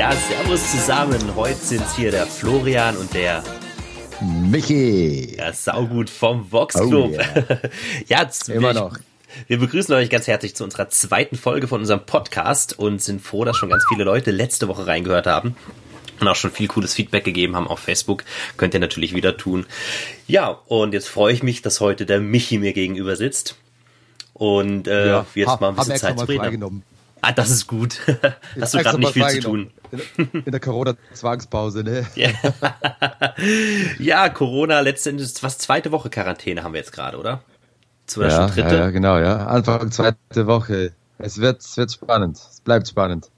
Ja, servus zusammen. Heute sind hier der Florian und der Michi. Ja, saugut vom Vox Club. Oh yeah. ja, immer noch. Wir begrüßen euch ganz herzlich zu unserer zweiten Folge von unserem Podcast und sind froh, dass schon ganz viele Leute letzte Woche reingehört haben und auch schon viel cooles Feedback gegeben haben auf Facebook. Könnt ihr natürlich wieder tun. Ja, und jetzt freue ich mich, dass heute der Michi mir gegenüber sitzt und äh, ja, wir jetzt mal ein bisschen Zeit zu reden. Ah, das ist gut. Hast du gerade nicht viel zu tun. In, der Corona-Zwangspause, ne? Ja. ja, Corona letztendlich fast zweite Woche Quarantäne haben wir jetzt gerade, oder? Oder ja, dritte? Ja, genau, ja. Anfang zweite Woche. Es wird, es wird spannend. Es bleibt spannend.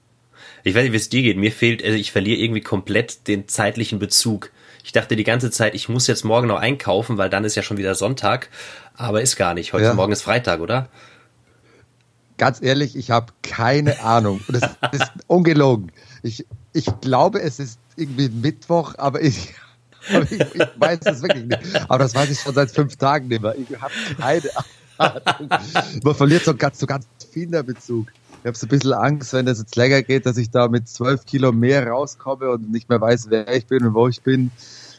Ich weiß nicht, wie es dir geht. Mir fehlt, also ich verliere irgendwie komplett den zeitlichen Bezug. Ich dachte die ganze Zeit, ich muss jetzt morgen noch einkaufen, weil dann ist ja schon wieder Sonntag. Aber ist gar nicht. Heute ja. Morgen ist Freitag, oder? Ganz ehrlich, ich habe keine Ahnung. Das ist ungelogen. Ich, ich glaube, es ist irgendwie Mittwoch, aber ich, aber ich, ich weiß es wirklich nicht. Aber das weiß ich schon seit fünf Tagen nicht mehr. Ich habe keine Ahnung. Man verliert so ganz, so ganz viel der Bezug. Ich habe so ein bisschen Angst, wenn das jetzt länger geht, dass ich da mit zwölf Kilo mehr rauskomme und nicht mehr weiß, wer ich bin und wo ich bin.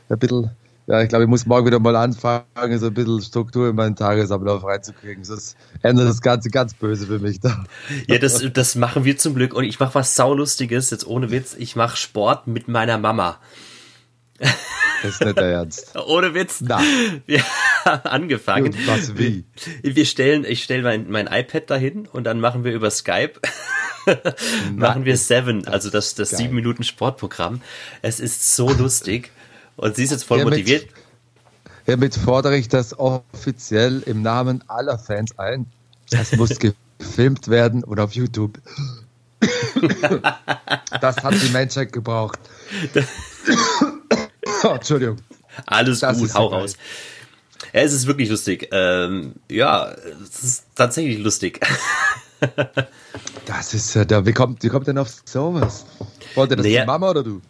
Ein bisschen ja, ich glaube, ich muss morgen wieder mal anfangen, so ein bisschen Struktur in meinen Tagesablauf reinzukriegen. Sonst ändert das Ganze ganz böse für mich da. Ja, das, das machen wir zum Glück. Und ich mache was Saulustiges, jetzt ohne Witz. Ich mache Sport mit meiner Mama. Das ist nicht der Ernst. Ohne Witz. Na. Wir haben angefangen. Was wie? Wir stellen, ich stelle mein, mein iPad dahin und dann machen wir über Skype machen wir Seven, also das, das sieben Minuten Sportprogramm. Es ist so lustig. Und sie ist jetzt voll hiermit, motiviert. Hiermit fordere ich das offiziell im Namen aller Fans ein. Das muss gefilmt werden und auf YouTube. das hat die Menschheit gebraucht. oh, Entschuldigung. Alles das gut, hau raus. Ja, es ist wirklich lustig. Ähm, ja, es ist tatsächlich lustig. das ist ja da. Wie kommt, wie kommt denn auf sowas? Wollte das naja, die Mama oder du?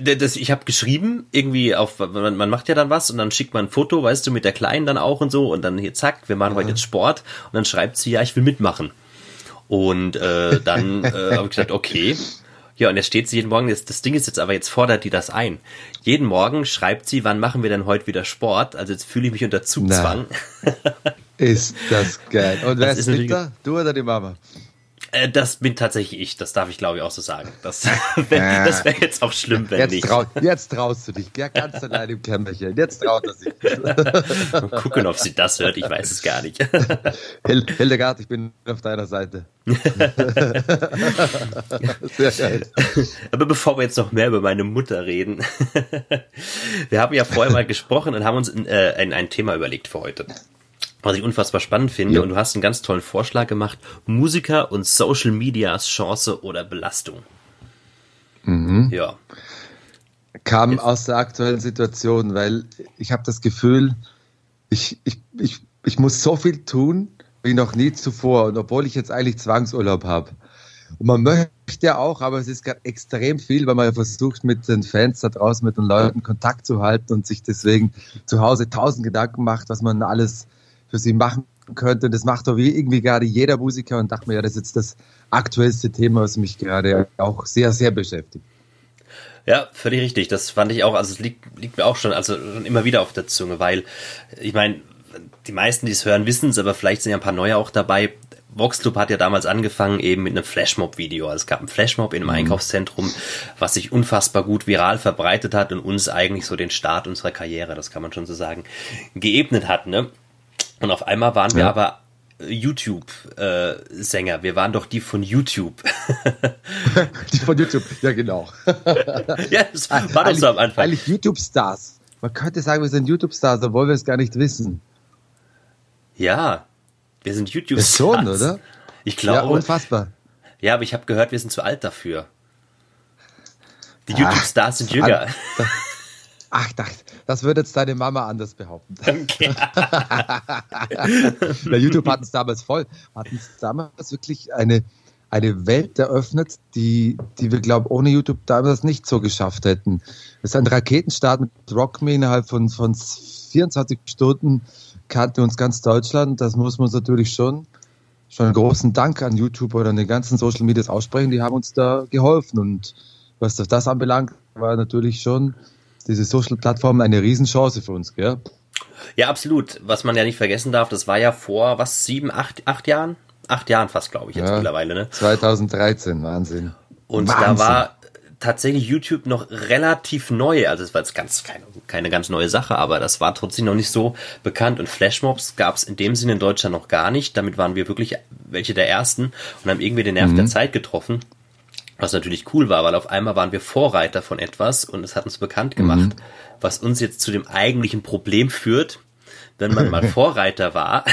Das, ich habe geschrieben, irgendwie auf, man, man macht ja dann was und dann schickt man ein Foto, weißt du, mit der Kleinen dann auch und so und dann hier zack, wir machen ja. heute jetzt Sport und dann schreibt sie, ja, ich will mitmachen. Und äh, dann äh, habe ich gesagt, okay. Ja, und jetzt steht sie jeden Morgen, das, das Ding ist jetzt aber, jetzt fordert die das ein. Jeden Morgen schreibt sie, wann machen wir denn heute wieder Sport? Also jetzt fühle ich mich unter Zugzwang. ist das geil. Und wer ist, ist da? Du oder die Mama? Äh, das bin tatsächlich ich, das darf ich glaube ich auch so sagen. Das wäre das wär jetzt auch schlimm, wenn jetzt nicht. Trau, jetzt traust du dich, ja, ganz allein im Kämmerchen. Jetzt traut er sich. Mal gucken, ob sie das hört, ich weiß es gar nicht. Hildegard, ich bin auf deiner Seite. Sehr geil. Aber bevor wir jetzt noch mehr über meine Mutter reden, wir haben ja vorher mal gesprochen und haben uns in, äh, ein, ein Thema überlegt für heute was ich unfassbar spannend finde. Ja. Und du hast einen ganz tollen Vorschlag gemacht. Musiker und Social Medias Chance oder Belastung. Mhm. Ja. Kam Jetzt. aus der aktuellen Situation, weil ich habe das Gefühl, ich, ich, ich, ich muss so viel tun wie noch nie zuvor. Und obwohl ich jetzt eigentlich Zwangsurlaub habe. Und man möchte ja auch, aber es ist gerade extrem viel, weil man ja versucht, mit den Fans da draußen, mit den Leuten Kontakt zu halten und sich deswegen zu Hause tausend Gedanken macht, was man alles für sie machen könnte. Und das macht doch wie irgendwie gerade jeder Musiker und dachte mir, ja, das ist jetzt das aktuellste Thema, was mich gerade auch sehr, sehr beschäftigt. Ja, völlig richtig. Das fand ich auch, also es liegt, liegt mir auch schon, also schon immer wieder auf der Zunge, weil ich meine, die meisten, die es hören, wissen es, aber vielleicht sind ja ein paar neue auch dabei. Vox Club hat ja damals angefangen eben mit einem Flashmob-Video. Also es gab einen Flashmob in einem mhm. Einkaufszentrum, was sich unfassbar gut viral verbreitet hat und uns eigentlich so den Start unserer Karriere, das kann man schon so sagen, geebnet hat. Ne? Und auf einmal waren wir ja. aber YouTube-Sänger. Äh, wir waren doch die von YouTube. die von YouTube, ja genau. ja, das war doch so am Anfang. Eigentlich YouTube-Stars. Man könnte sagen, wir sind YouTube-Stars, obwohl wir es gar nicht wissen. Ja, wir sind YouTube-Stars. Schon, oder? Ich glaube. Ja, unfassbar. Ja, aber ich habe gehört, wir sind zu alt dafür. Die YouTube-Stars sind jünger. Ach, das würde jetzt deine Mama anders behaupten. Okay. Der YouTube hat es damals voll, hat uns damals wirklich eine, eine Welt eröffnet, die, die wir, glaube ich, ohne YouTube damals nicht so geschafft hätten. Es ist ein Raketenstart mit Rockme innerhalb von, von 24 Stunden kannte uns ganz Deutschland. Das muss man uns natürlich schon, schon einen großen Dank an YouTube oder an den ganzen Social Medias aussprechen. Die haben uns da geholfen und was das anbelangt, war natürlich schon diese Social-Plattform eine Riesenchance für uns, gell? Ja, absolut. Was man ja nicht vergessen darf, das war ja vor, was, sieben, acht, acht Jahren? Acht Jahren fast, glaube ich, jetzt ja, mittlerweile, ne? 2013, Wahnsinn. Und Wahnsinn. da war tatsächlich YouTube noch relativ neu. Also es war jetzt ganz keine, keine ganz neue Sache, aber das war trotzdem noch nicht so bekannt. Und Flashmobs gab es in dem Sinne in Deutschland noch gar nicht. Damit waren wir wirklich welche der ersten und haben irgendwie den Nerv mhm. der Zeit getroffen. Was natürlich cool war, weil auf einmal waren wir Vorreiter von etwas und es hat uns bekannt gemacht, mhm. was uns jetzt zu dem eigentlichen Problem führt, wenn man mal Vorreiter war,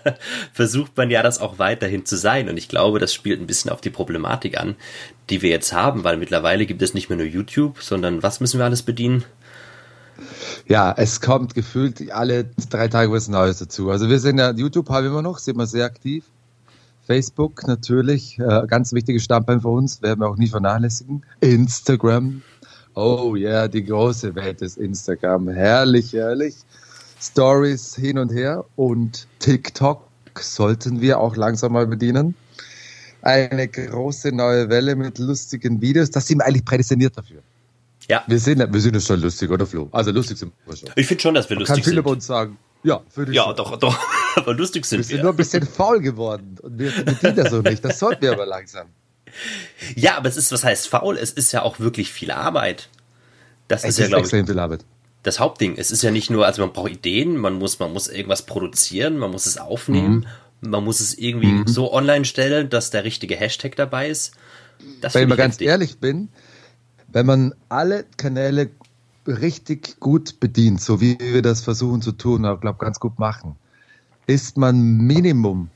versucht man ja das auch weiterhin zu sein. Und ich glaube, das spielt ein bisschen auf die Problematik an, die wir jetzt haben, weil mittlerweile gibt es nicht mehr nur YouTube, sondern was müssen wir alles bedienen? Ja, es kommt gefühlt alle drei Tage was Neues dazu. Also wir sind ja, YouTube haben wir immer noch, sind wir sehr aktiv. Facebook natürlich, äh, ganz wichtiges Standbein für uns, werden wir auch nie vernachlässigen. Instagram, oh ja, yeah, die große Welt ist Instagram. Herrlich, herrlich. Stories hin und her und TikTok sollten wir auch langsam mal bedienen. Eine große neue Welle mit lustigen Videos. Das sind wir eigentlich prädestiniert dafür. Ja. Wir sind, wir sind schon lustig, oder Flo? Also lustig sind wir schon. Ich finde schon, dass wir Man lustig sind. Kann Philipp uns sagen, ja, für Ja, schon. doch, doch. aber lustig sind wir. Wir sind nur ein bisschen faul geworden und wir bedienen das so nicht. Das sollten wir aber langsam. Ja, aber es ist, was heißt faul? Es ist ja auch wirklich viel Arbeit. Das es ist ja, glaube ich. viel Arbeit das Hauptding. Es ist ja nicht nur, also man braucht Ideen, man muss, man muss irgendwas produzieren, man muss es aufnehmen, mhm. man muss es irgendwie mhm. so online stellen, dass der richtige Hashtag dabei ist. Das wenn ich mal ganz heftig. ehrlich bin, wenn man alle Kanäle richtig gut bedient, so wie wir das versuchen zu tun, aber glaube ganz gut machen, ist man Minimum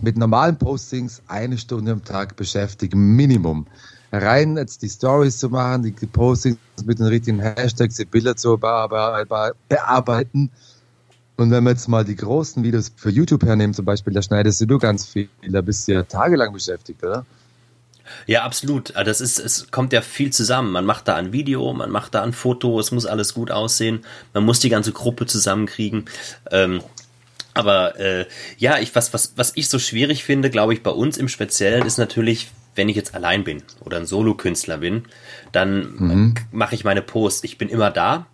mit normalen Postings eine Stunde am Tag beschäftigt, Minimum rein jetzt die Stories zu machen, die Postings mit den richtigen Hashtags, die Bilder zu bearbeiten. Und wenn wir jetzt mal die großen Videos für YouTube hernehmen, zum Beispiel, da schneidest du ganz viel, da bist du ja tagelang beschäftigt, oder? Ja, absolut. Also das ist, es kommt ja viel zusammen. Man macht da ein Video, man macht da ein Foto, es muss alles gut aussehen. Man muss die ganze Gruppe zusammenkriegen. Ähm, aber äh, ja, ich, was, was, was ich so schwierig finde, glaube ich, bei uns im Speziellen, ist natürlich, wenn ich jetzt allein bin oder ein Solokünstler bin, dann mhm. mache ich meine Posts. Ich bin immer da,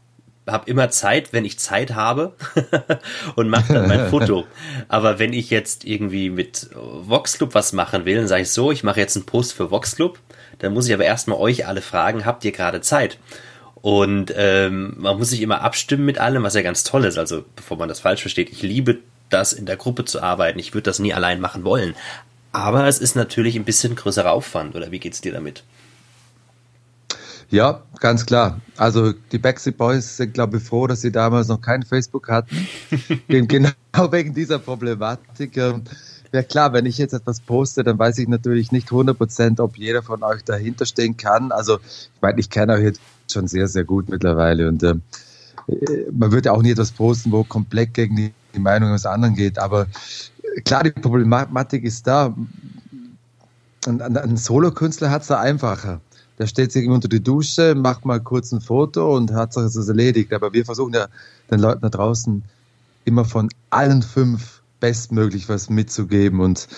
habe immer Zeit, wenn ich Zeit habe und mache dann mein Foto. Aber wenn ich jetzt irgendwie mit Voxclub was machen will, dann sage ich so, ich mache jetzt einen Post für Voxclub, dann muss ich aber erstmal euch alle fragen, habt ihr gerade Zeit? Und ähm, man muss sich immer abstimmen mit allem, was ja ganz toll ist. Also bevor man das falsch versteht, ich liebe das in der Gruppe zu arbeiten. Ich würde das nie allein machen wollen. Aber es ist natürlich ein bisschen größerer Aufwand, oder wie geht's dir damit? Ja, ganz klar. Also die Backstreet Boys sind, glaube ich, froh, dass sie damals noch kein Facebook hatten. genau wegen dieser Problematik. Ähm, ja klar, wenn ich jetzt etwas poste, dann weiß ich natürlich nicht 100%, ob jeder von euch dahinter stehen kann. Also ich meine, ich kenne euch jetzt schon sehr, sehr gut mittlerweile und äh, man würde auch nie etwas posten, wo komplett gegen die, die Meinung eines anderen geht. Aber klar, die Problematik ist da. Ein, ein, ein Solokünstler hat es da einfacher. Der stellt sich unter die Dusche, macht mal kurz ein Foto und hat es erledigt. Aber wir versuchen ja den Leuten da draußen immer von allen fünf bestmöglich was mitzugeben. Und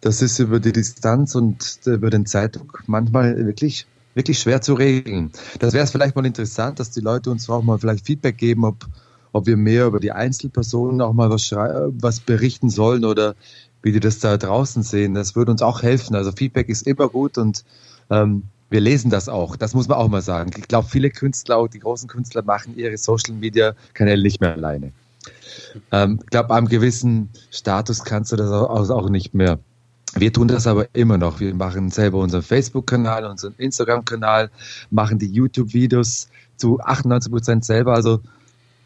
das ist über die Distanz und über den Zeitdruck manchmal wirklich, wirklich schwer zu regeln. Das wäre es vielleicht mal interessant, dass die Leute uns auch mal vielleicht Feedback geben, ob, ob wir mehr über die Einzelpersonen auch mal was, was berichten sollen oder wie die das da draußen sehen. Das würde uns auch helfen. Also Feedback ist immer gut und ähm, wir lesen das auch. Das muss man auch mal sagen. Ich glaube, viele Künstler, auch die großen Künstler, machen ihre Social Media Kanäle nicht mehr alleine. Ähm, ich glaube, einem gewissen Status kannst du das auch, auch nicht mehr. Wir tun das aber immer noch. Wir machen selber unseren Facebook-Kanal, unseren Instagram-Kanal, machen die YouTube-Videos zu 98 Prozent selber. Also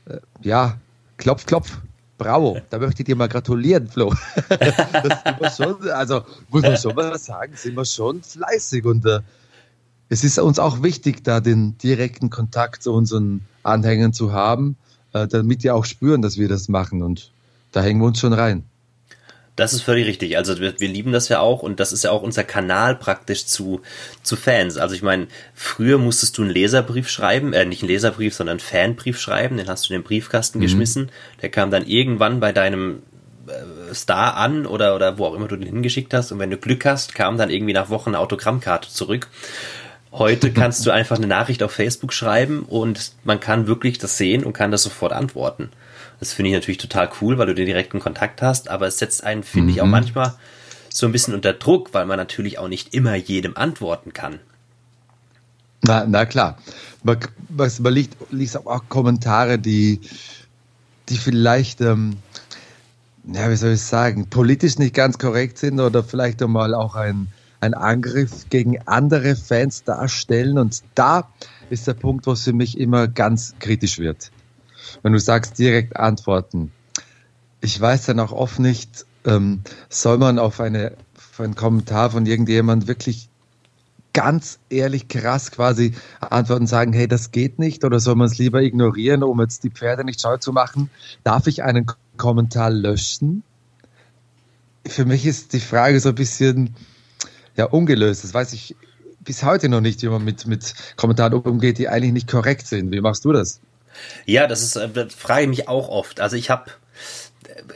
äh, ja, klopf, klopf. Bravo, da möchte ich dir mal gratulieren, Flo. schon, also muss man schon mal sagen, sind wir schon fleißig und äh, es ist uns auch wichtig, da den direkten Kontakt zu unseren Anhängern zu haben, äh, damit die auch spüren, dass wir das machen und da hängen wir uns schon rein. Das ist völlig richtig. Also wir, wir, lieben das ja auch und das ist ja auch unser Kanal praktisch zu, zu Fans. Also ich meine, früher musstest du einen Leserbrief schreiben, äh, nicht einen Leserbrief, sondern einen Fanbrief schreiben, den hast du in den Briefkasten mhm. geschmissen. Der kam dann irgendwann bei deinem äh, Star an oder, oder wo auch immer du den hingeschickt hast und wenn du Glück hast, kam dann irgendwie nach Wochen eine Autogrammkarte zurück. Heute kannst du einfach eine Nachricht auf Facebook schreiben und man kann wirklich das sehen und kann das sofort antworten. Das finde ich natürlich total cool, weil du den direkten Kontakt hast, aber es setzt einen, finde mhm. ich, auch mhm. manchmal so ein bisschen unter Druck, weil man natürlich auch nicht immer jedem antworten kann. Na, na klar. Man, man liest, liest auch Kommentare, die, die vielleicht, ähm, ja, wie soll ich sagen, politisch nicht ganz korrekt sind oder vielleicht einmal auch ein, ein Angriff gegen andere Fans darstellen. Und da ist der Punkt, wo es für mich immer ganz kritisch wird. Wenn du sagst, direkt antworten. Ich weiß dann auch oft nicht, ähm, soll man auf, eine, auf einen Kommentar von irgendjemand wirklich ganz ehrlich krass quasi antworten und sagen, hey, das geht nicht oder soll man es lieber ignorieren, um jetzt die Pferde nicht scheu zu machen? Darf ich einen Kommentar löschen? Für mich ist die Frage so ein bisschen ja, ungelöst. Das weiß ich bis heute noch nicht, wie man mit, mit Kommentaren umgeht, die eigentlich nicht korrekt sind. Wie machst du das? Ja, das ist, äh, das frage ich mich auch oft. Also ich habe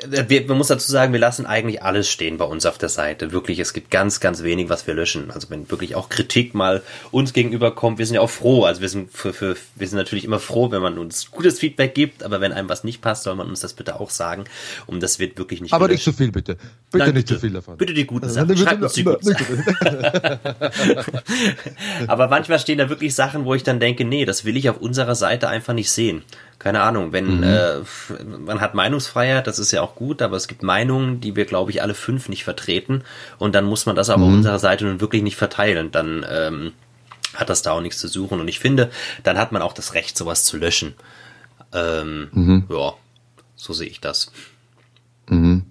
wir, man muss dazu sagen, wir lassen eigentlich alles stehen bei uns auf der Seite. Wirklich, es gibt ganz, ganz wenig, was wir löschen. Also wenn wirklich auch Kritik mal uns gegenüber kommt, wir sind ja auch froh. Also wir sind für, für, wir sind natürlich immer froh, wenn man uns gutes Feedback gibt, aber wenn einem was nicht passt, soll man uns das bitte auch sagen. Und das wird wirklich nicht Aber gelöscht. nicht zu viel, bitte. Bitte Nein, nicht zu viel davon. Bitte die guten also, Sachen. Schreibt uns die guten Sachen. aber manchmal stehen da wirklich Sachen, wo ich dann denke, nee, das will ich auf unserer Seite einfach nicht sehen keine Ahnung, wenn mhm. äh, man hat Meinungsfreiheit, das ist ja auch gut, aber es gibt Meinungen, die wir, glaube ich, alle fünf nicht vertreten und dann muss man das aber mhm. auf unserer Seite nun wirklich nicht verteilen. Dann ähm, hat das da auch nichts zu suchen und ich finde, dann hat man auch das Recht, sowas zu löschen. Ähm, mhm. Ja, so sehe ich das. Mhm.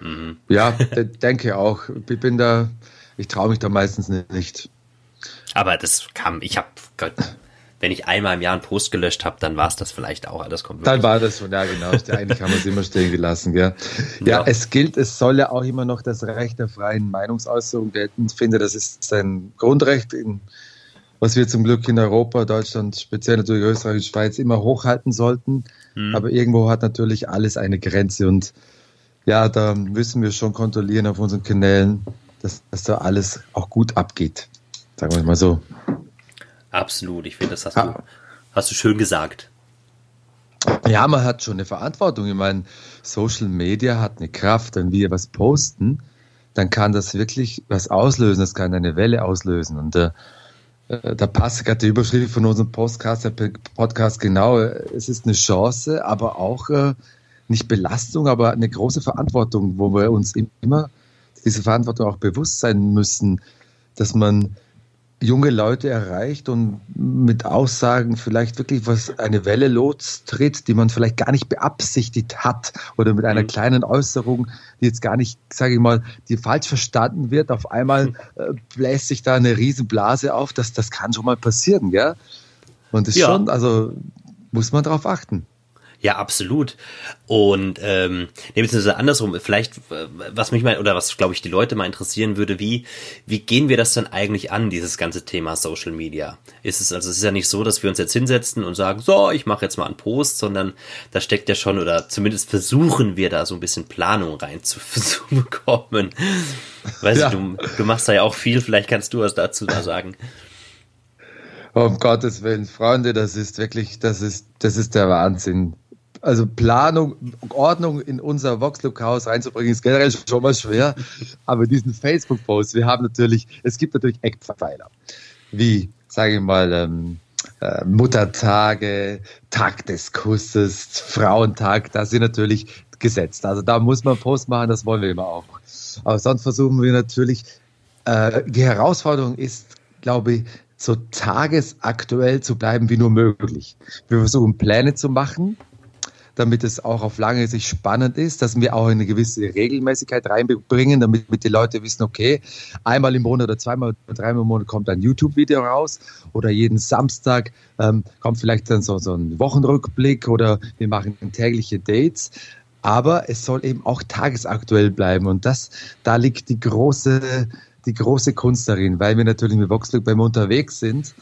Mhm. Ja, denke auch. Ich bin da, ich traue mich da meistens nicht. Aber das kam, ich habe wenn ich einmal im Jahr einen Post gelöscht habe, dann war es das vielleicht auch. Das kommt dann war das schon, ja genau. Eigentlich haben wir es immer stehen gelassen. Gell? Ja, ja, es gilt, es soll ja auch immer noch das Recht der freien Meinungsäußerung gelten. Ich finde, das ist ein Grundrecht, in, was wir zum Glück in Europa, Deutschland, speziell natürlich Österreich und Schweiz immer hochhalten sollten. Hm. Aber irgendwo hat natürlich alles eine Grenze und ja, da müssen wir schon kontrollieren auf unseren Kanälen, dass, dass da alles auch gut abgeht. Sagen wir mal so. Absolut, ich finde, das hast, ja. du, hast du schön gesagt. Ja, man hat schon eine Verantwortung. Ich meine, Social Media hat eine Kraft. Wenn wir was posten, dann kann das wirklich was auslösen. Das kann eine Welle auslösen. Und äh, äh da passt gerade die Überschrift von unserem Podcast, Podcast genau. Es ist eine Chance, aber auch äh, nicht Belastung, aber eine große Verantwortung, wo wir uns immer diese Verantwortung auch bewusst sein müssen, dass man junge Leute erreicht und mit Aussagen vielleicht wirklich was eine Welle lostritt, die man vielleicht gar nicht beabsichtigt hat oder mit einer mhm. kleinen Äußerung, die jetzt gar nicht, sage ich mal, die falsch verstanden wird. Auf einmal äh, bläst sich da eine Riesenblase auf. Das, das kann schon mal passieren, gell? Und das ja. schon, also muss man darauf achten. Ja, absolut. Und ähm, nee, beziehungsweise andersrum, vielleicht, äh, was mich mal, oder was glaube ich die Leute mal interessieren würde, wie, wie gehen wir das denn eigentlich an, dieses ganze Thema Social Media? Ist es, also es ist ja nicht so, dass wir uns jetzt hinsetzen und sagen, so, ich mache jetzt mal einen Post, sondern da steckt ja schon, oder zumindest versuchen wir da so ein bisschen Planung reinzubekommen. Weißt ja. du, du machst da ja auch viel, vielleicht kannst du was dazu da sagen. Um Gottes Willen, Freunde, das ist wirklich, das ist, das ist der Wahnsinn also Planung, Ordnung in unser Voxlook-Haus reinzubringen, ist generell schon mal schwer. Aber diesen Facebook-Post, wir haben natürlich, es gibt natürlich Eckpfeiler, wie, sage ich mal, ähm, äh, Muttertage, Tag des Kusses, Frauentag, das sind natürlich gesetzt. Also da muss man Post machen, das wollen wir immer auch. Aber sonst versuchen wir natürlich, äh, die Herausforderung ist, glaube ich, so tagesaktuell zu bleiben wie nur möglich. Wir versuchen Pläne zu machen, damit es auch auf lange Sicht spannend ist, dass wir auch eine gewisse Regelmäßigkeit reinbringen, damit, die Leute wissen, okay, einmal im Monat oder zweimal oder dreimal im Monat kommt ein YouTube-Video raus oder jeden Samstag ähm, kommt vielleicht dann so, so ein Wochenrückblick oder wir machen tägliche Dates. Aber es soll eben auch tagesaktuell bleiben und das, da liegt die große, die große Kunst darin, weil wir natürlich mit Voxlook beim unterwegs sind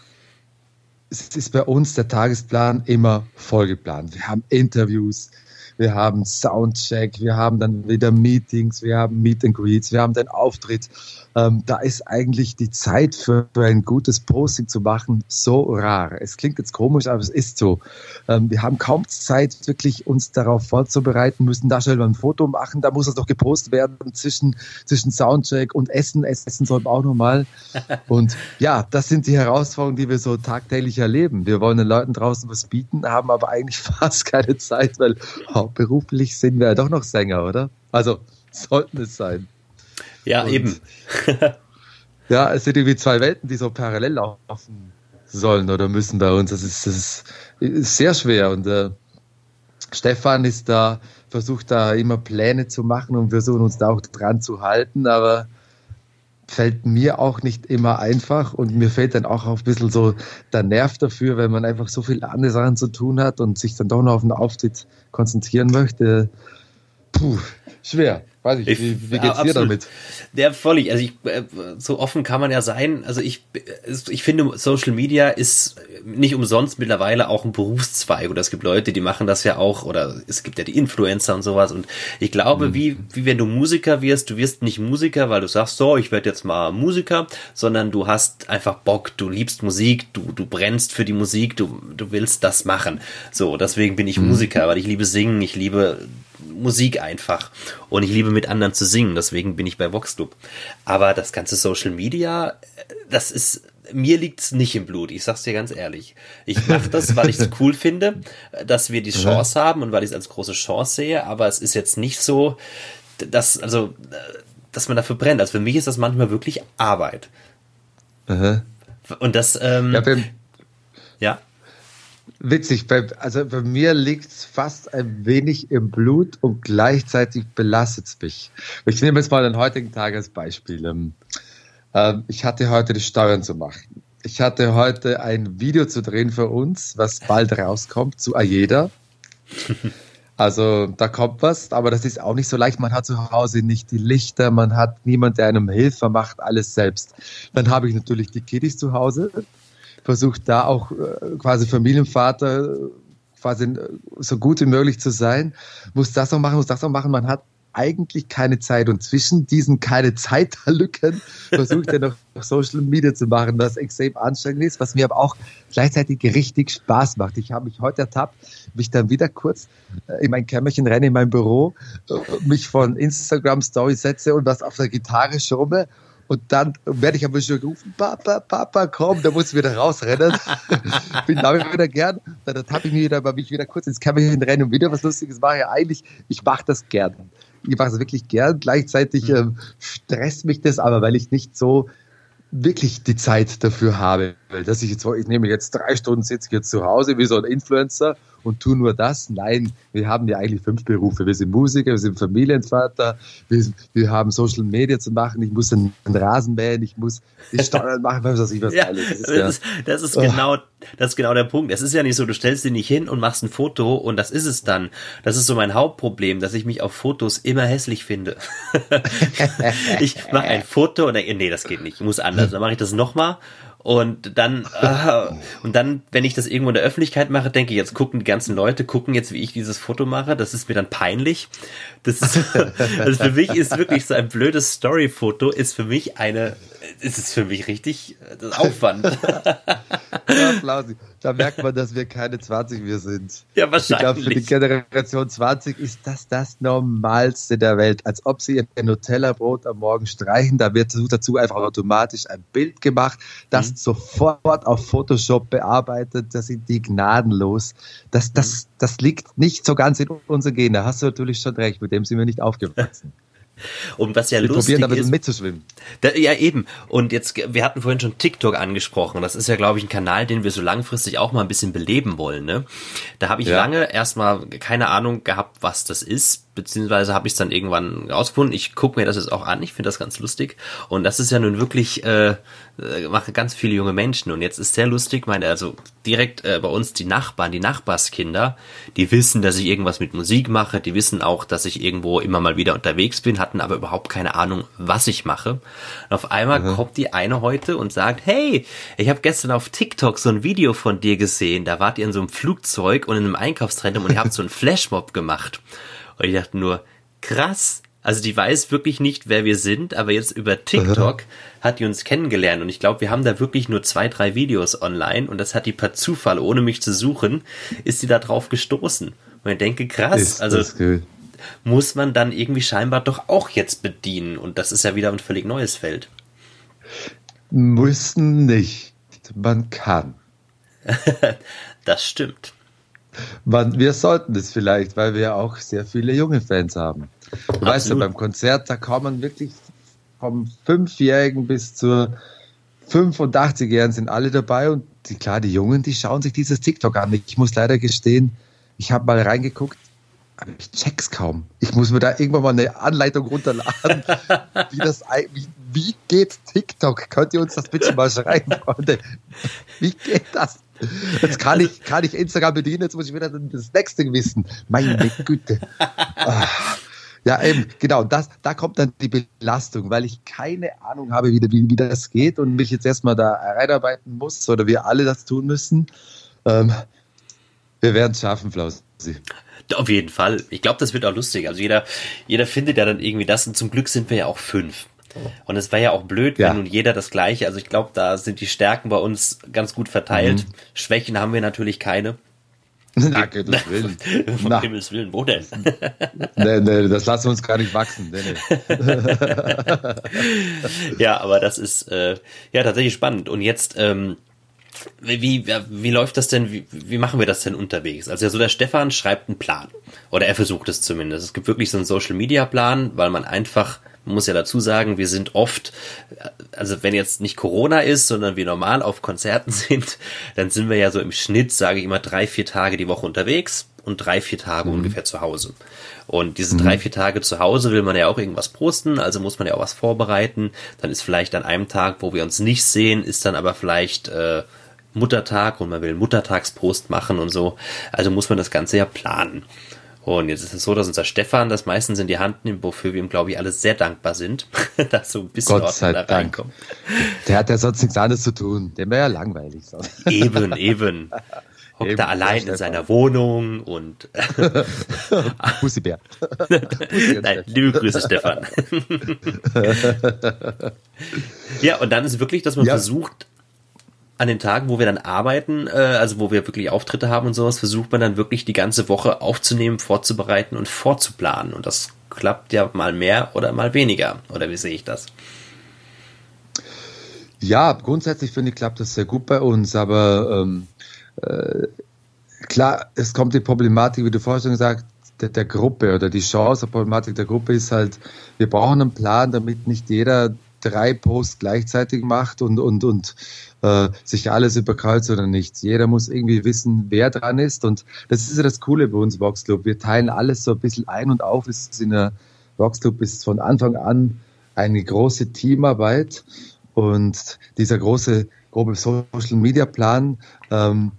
es ist bei uns der Tagesplan immer vollgeplant. Wir haben Interviews, wir haben Soundcheck, wir haben dann wieder Meetings, wir haben Meet and Greets, wir haben den Auftritt. Ähm, da ist eigentlich die Zeit für, für, ein gutes Posting zu machen so rar. Es klingt jetzt komisch, aber es ist so. Ähm, wir haben kaum Zeit, wirklich uns darauf vorzubereiten, müssen da schnell mal ein Foto machen, da muss das doch gepostet werden zwischen, zwischen Soundcheck und Essen. Essen soll auch nochmal. Und ja, das sind die Herausforderungen, die wir so tagtäglich erleben. Wir wollen den Leuten draußen was bieten, haben aber eigentlich fast keine Zeit, weil hauptberuflich sind wir ja doch noch Sänger, oder? Also sollten es sein. Ja, und, eben. ja, es sind irgendwie zwei Welten, die so parallel laufen sollen oder müssen bei uns. Das ist, das ist sehr schwer. Und äh, Stefan ist da, versucht da immer Pläne zu machen und wir versuchen uns da auch dran zu halten, aber fällt mir auch nicht immer einfach und mir fällt dann auch ein bisschen so der Nerv dafür, wenn man einfach so viel andere Sachen zu tun hat und sich dann doch noch auf den Auftritt konzentrieren möchte. Puh, schwer. Weiß ich, wie, wie geht's ja, dir damit? Der völlig, also ich, äh, so offen kann man ja sein. Also ich, ich finde, Social Media ist nicht umsonst mittlerweile auch ein Berufszweig oder es gibt Leute, die machen das ja auch oder es gibt ja die Influencer und sowas und ich glaube, mhm. wie, wie wenn du Musiker wirst, du wirst nicht Musiker, weil du sagst, so, ich werde jetzt mal Musiker, sondern du hast einfach Bock, du liebst Musik, du, du brennst für die Musik, du, du willst das machen. So, deswegen bin ich mhm. Musiker, weil ich liebe singen, ich liebe Musik einfach. Und ich liebe mit anderen zu singen, deswegen bin ich bei Vox Club. Aber das ganze Social Media, das ist, mir liegt's nicht im Blut, ich sag's dir ganz ehrlich. Ich mache das, weil ich es cool finde, dass wir die Chance haben und weil ich es als große Chance sehe, aber es ist jetzt nicht so, dass, also, dass man dafür brennt. Also für mich ist das manchmal wirklich Arbeit. Aha. Und das, ähm, ja, ja. Witzig, bei, also bei mir liegt es fast ein wenig im Blut und gleichzeitig belastet es mich. Ich nehme jetzt mal den heutigen Tag als Beispiel. Ähm, ähm, ich hatte heute die Steuern zu machen. Ich hatte heute ein Video zu drehen für uns, was bald rauskommt, zu Ayeda. Also da kommt was, aber das ist auch nicht so leicht. Man hat zu Hause nicht die Lichter, man hat niemand, der einem hilft, man macht alles selbst. Dann habe ich natürlich die Kiddies zu Hause versucht da auch äh, quasi Familienvater quasi äh, so gut wie möglich zu sein, muss das noch machen, muss das noch machen. Man hat eigentlich keine Zeit und zwischen diesen keine Zeitlücken versucht er noch Social Media zu machen, was extrem anstrengend ist, was mir aber auch gleichzeitig richtig Spaß macht. Ich habe mich heute ertappt, mich dann wieder kurz äh, in mein Kämmerchen renne, in mein Büro, mich von Instagram Story setze und was auf der Gitarre schumme und dann werde ich aber schon gerufen, Papa, Papa, komm, da muss ich wieder rausrennen. Bin da wieder gern. Dann habe ich mich wieder, mich wieder kurz ins Kämmerchen rennen und wieder was Lustiges mache. Ja, eigentlich, ich mache das gern. Ich mache es wirklich gern. Gleichzeitig mhm. ähm, stresst mich das aber, weil ich nicht so wirklich die Zeit dafür habe. Dass ich jetzt, ich nehme jetzt drei Stunden, sitze jetzt zu Hause wie so ein Influencer und tun nur das. Nein, wir haben ja eigentlich fünf Berufe. Wir sind Musiker, wir sind Familienvater, wir, wir haben Social Media zu machen, ich muss den Rasen mähen, ich muss die Steuern machen, was ich was ja, alles. Das ist, das, ja. das ist genau, das ist genau der Punkt. Es ist ja nicht so, du stellst dich nicht hin und machst ein Foto und das ist es dann. Das ist so mein Hauptproblem, dass ich mich auf Fotos immer hässlich finde. ich mache ein Foto und denke, nee, das geht nicht, ich muss anders. Dann mache ich das nochmal und dann, äh, und dann, wenn ich das irgendwo in der Öffentlichkeit mache, denke ich, jetzt gucken die ganzen Leute, gucken jetzt, wie ich dieses Foto mache. Das ist mir dann peinlich. Das ist, also für mich ist wirklich so ein blödes Story-Foto, ist für mich eine, ist es für mich richtig das Aufwand. ja. Da merkt man, dass wir keine 20 mehr sind. Ja, wahrscheinlich. Ich glaube, für die Generation 20 ist das das Normalste der Welt. Als ob sie ihr Nutella-Brot am Morgen streichen, da wird dazu einfach automatisch ein Bild gemacht, das mhm. sofort auf Photoshop bearbeitet, da sind die gnadenlos. Das, das, mhm. das liegt nicht so ganz in unserer Gene. Da hast du natürlich schon recht, mit dem sind wir nicht aufgewachsen. Und was ja wir lustig probieren, ist, mitzuschwimmen. Da, ja, eben. Und jetzt, wir hatten vorhin schon TikTok angesprochen. Das ist ja, glaube ich, ein Kanal, den wir so langfristig auch mal ein bisschen beleben wollen. Ne? Da habe ich ja. lange erstmal keine Ahnung gehabt, was das ist beziehungsweise habe ich es dann irgendwann rausgefunden. Ich gucke mir das jetzt auch an, ich finde das ganz lustig. Und das ist ja nun wirklich, äh, äh, machen ganz viele junge Menschen. Und jetzt ist sehr lustig, meine, also direkt äh, bei uns die Nachbarn, die Nachbarskinder, die wissen, dass ich irgendwas mit Musik mache, die wissen auch, dass ich irgendwo immer mal wieder unterwegs bin, hatten aber überhaupt keine Ahnung, was ich mache. Und auf einmal mhm. kommt die eine heute und sagt, hey, ich habe gestern auf TikTok so ein Video von dir gesehen, da wart ihr in so einem Flugzeug und in einem Einkaufszentrum und ihr habt so einen Flashmob gemacht. Und ich dachte nur, krass. Also die weiß wirklich nicht, wer wir sind, aber jetzt über TikTok hat die uns kennengelernt und ich glaube, wir haben da wirklich nur zwei, drei Videos online und das hat die per Zufall, ohne mich zu suchen, ist sie da drauf gestoßen. Und ich denke, krass, ist also muss man dann irgendwie scheinbar doch auch jetzt bedienen und das ist ja wieder ein völlig neues Feld. Müssen nicht, man kann. das stimmt. Man, wir sollten das vielleicht, weil wir auch sehr viele junge Fans haben. Du Absolut. weißt ja, beim Konzert, da kommen wirklich vom Fünfjährigen bis zur 85-Jährigen sind alle dabei und die, klar, die Jungen, die schauen sich dieses TikTok an. Ich muss leider gestehen, ich habe mal reingeguckt, aber ich check's kaum. Ich muss mir da irgendwann mal eine Anleitung runterladen, wie das, wie, wie geht TikTok? Könnt ihr uns das bitte mal schreiben, Freunde? Wie geht das? Jetzt kann ich, kann ich Instagram bedienen, jetzt muss ich wieder das nächste wissen. Meine Güte. Ah. Ja, eben, genau, das, da kommt dann die Belastung, weil ich keine Ahnung habe, wie, wie, wie das geht und mich jetzt erstmal da reinarbeiten muss oder wir alle das tun müssen. Ähm, wir werden es schaffen, Flausi. Auf jeden Fall. Ich glaube, das wird auch lustig. Also jeder, jeder findet ja dann irgendwie das und zum Glück sind wir ja auch fünf. Und es wäre ja auch blöd, ja. wenn nun jeder das Gleiche, also ich glaube, da sind die Stärken bei uns ganz gut verteilt. Mhm. Schwächen haben wir natürlich keine. Na, Gottes Willen. Von Na. Himmels Willen, wo denn? nee, nee, das lassen wir uns gar nicht wachsen. Nee, nee. ja, aber das ist äh, ja tatsächlich spannend. Und jetzt, ähm, wie, wie, läuft das denn, wie, wie machen wir das denn unterwegs? Also so der Stefan schreibt einen Plan. Oder er versucht es zumindest. Es gibt wirklich so einen Social Media Plan, weil man einfach man muss ja dazu sagen, wir sind oft, also wenn jetzt nicht Corona ist, sondern wir normal auf Konzerten sind, dann sind wir ja so im Schnitt, sage ich immer, drei, vier Tage die Woche unterwegs und drei, vier Tage mhm. ungefähr zu Hause. Und diese mhm. drei, vier Tage zu Hause will man ja auch irgendwas posten, also muss man ja auch was vorbereiten. Dann ist vielleicht an einem Tag, wo wir uns nicht sehen, ist dann aber vielleicht äh, Muttertag und man will einen Muttertagspost machen und so. Also muss man das Ganze ja planen. Und jetzt ist es so, dass unser Stefan das meistens in die Hand nimmt, wofür wir ihm, glaube ich, alle sehr dankbar sind, dass so ein bisschen Gott sei da reinkommt. Der hat ja sonst nichts anderes zu tun. Der wäre ja langweilig. So. Eben, eben. Hockt eben, da allein in seiner Wohnung und Pussybär. Nein, liebe Grüße, Stefan. ja, und dann ist wirklich, dass man ja. versucht, an den Tagen, wo wir dann arbeiten, äh, also wo wir wirklich Auftritte haben und sowas, versucht man dann wirklich die ganze Woche aufzunehmen, vorzubereiten und vorzuplanen. Und das klappt ja mal mehr oder mal weniger. Oder wie sehe ich das? Ja, grundsätzlich finde ich, klappt das sehr gut bei uns, aber ähm, äh, klar, es kommt die Problematik, wie du vorhin schon gesagt der, der Gruppe oder die Chance, die Problematik der Gruppe ist halt, wir brauchen einen Plan, damit nicht jeder drei Posts gleichzeitig macht und, und, und äh, sich alles überkreuzt oder nichts. Jeder muss irgendwie wissen, wer dran ist. Und das ist ja das Coole bei uns Vox Club. Wir teilen alles so ein bisschen ein und auf. Es ist in der Vox ist von Anfang an eine große Teamarbeit und dieser große, grobe Social Media Plan, ähm,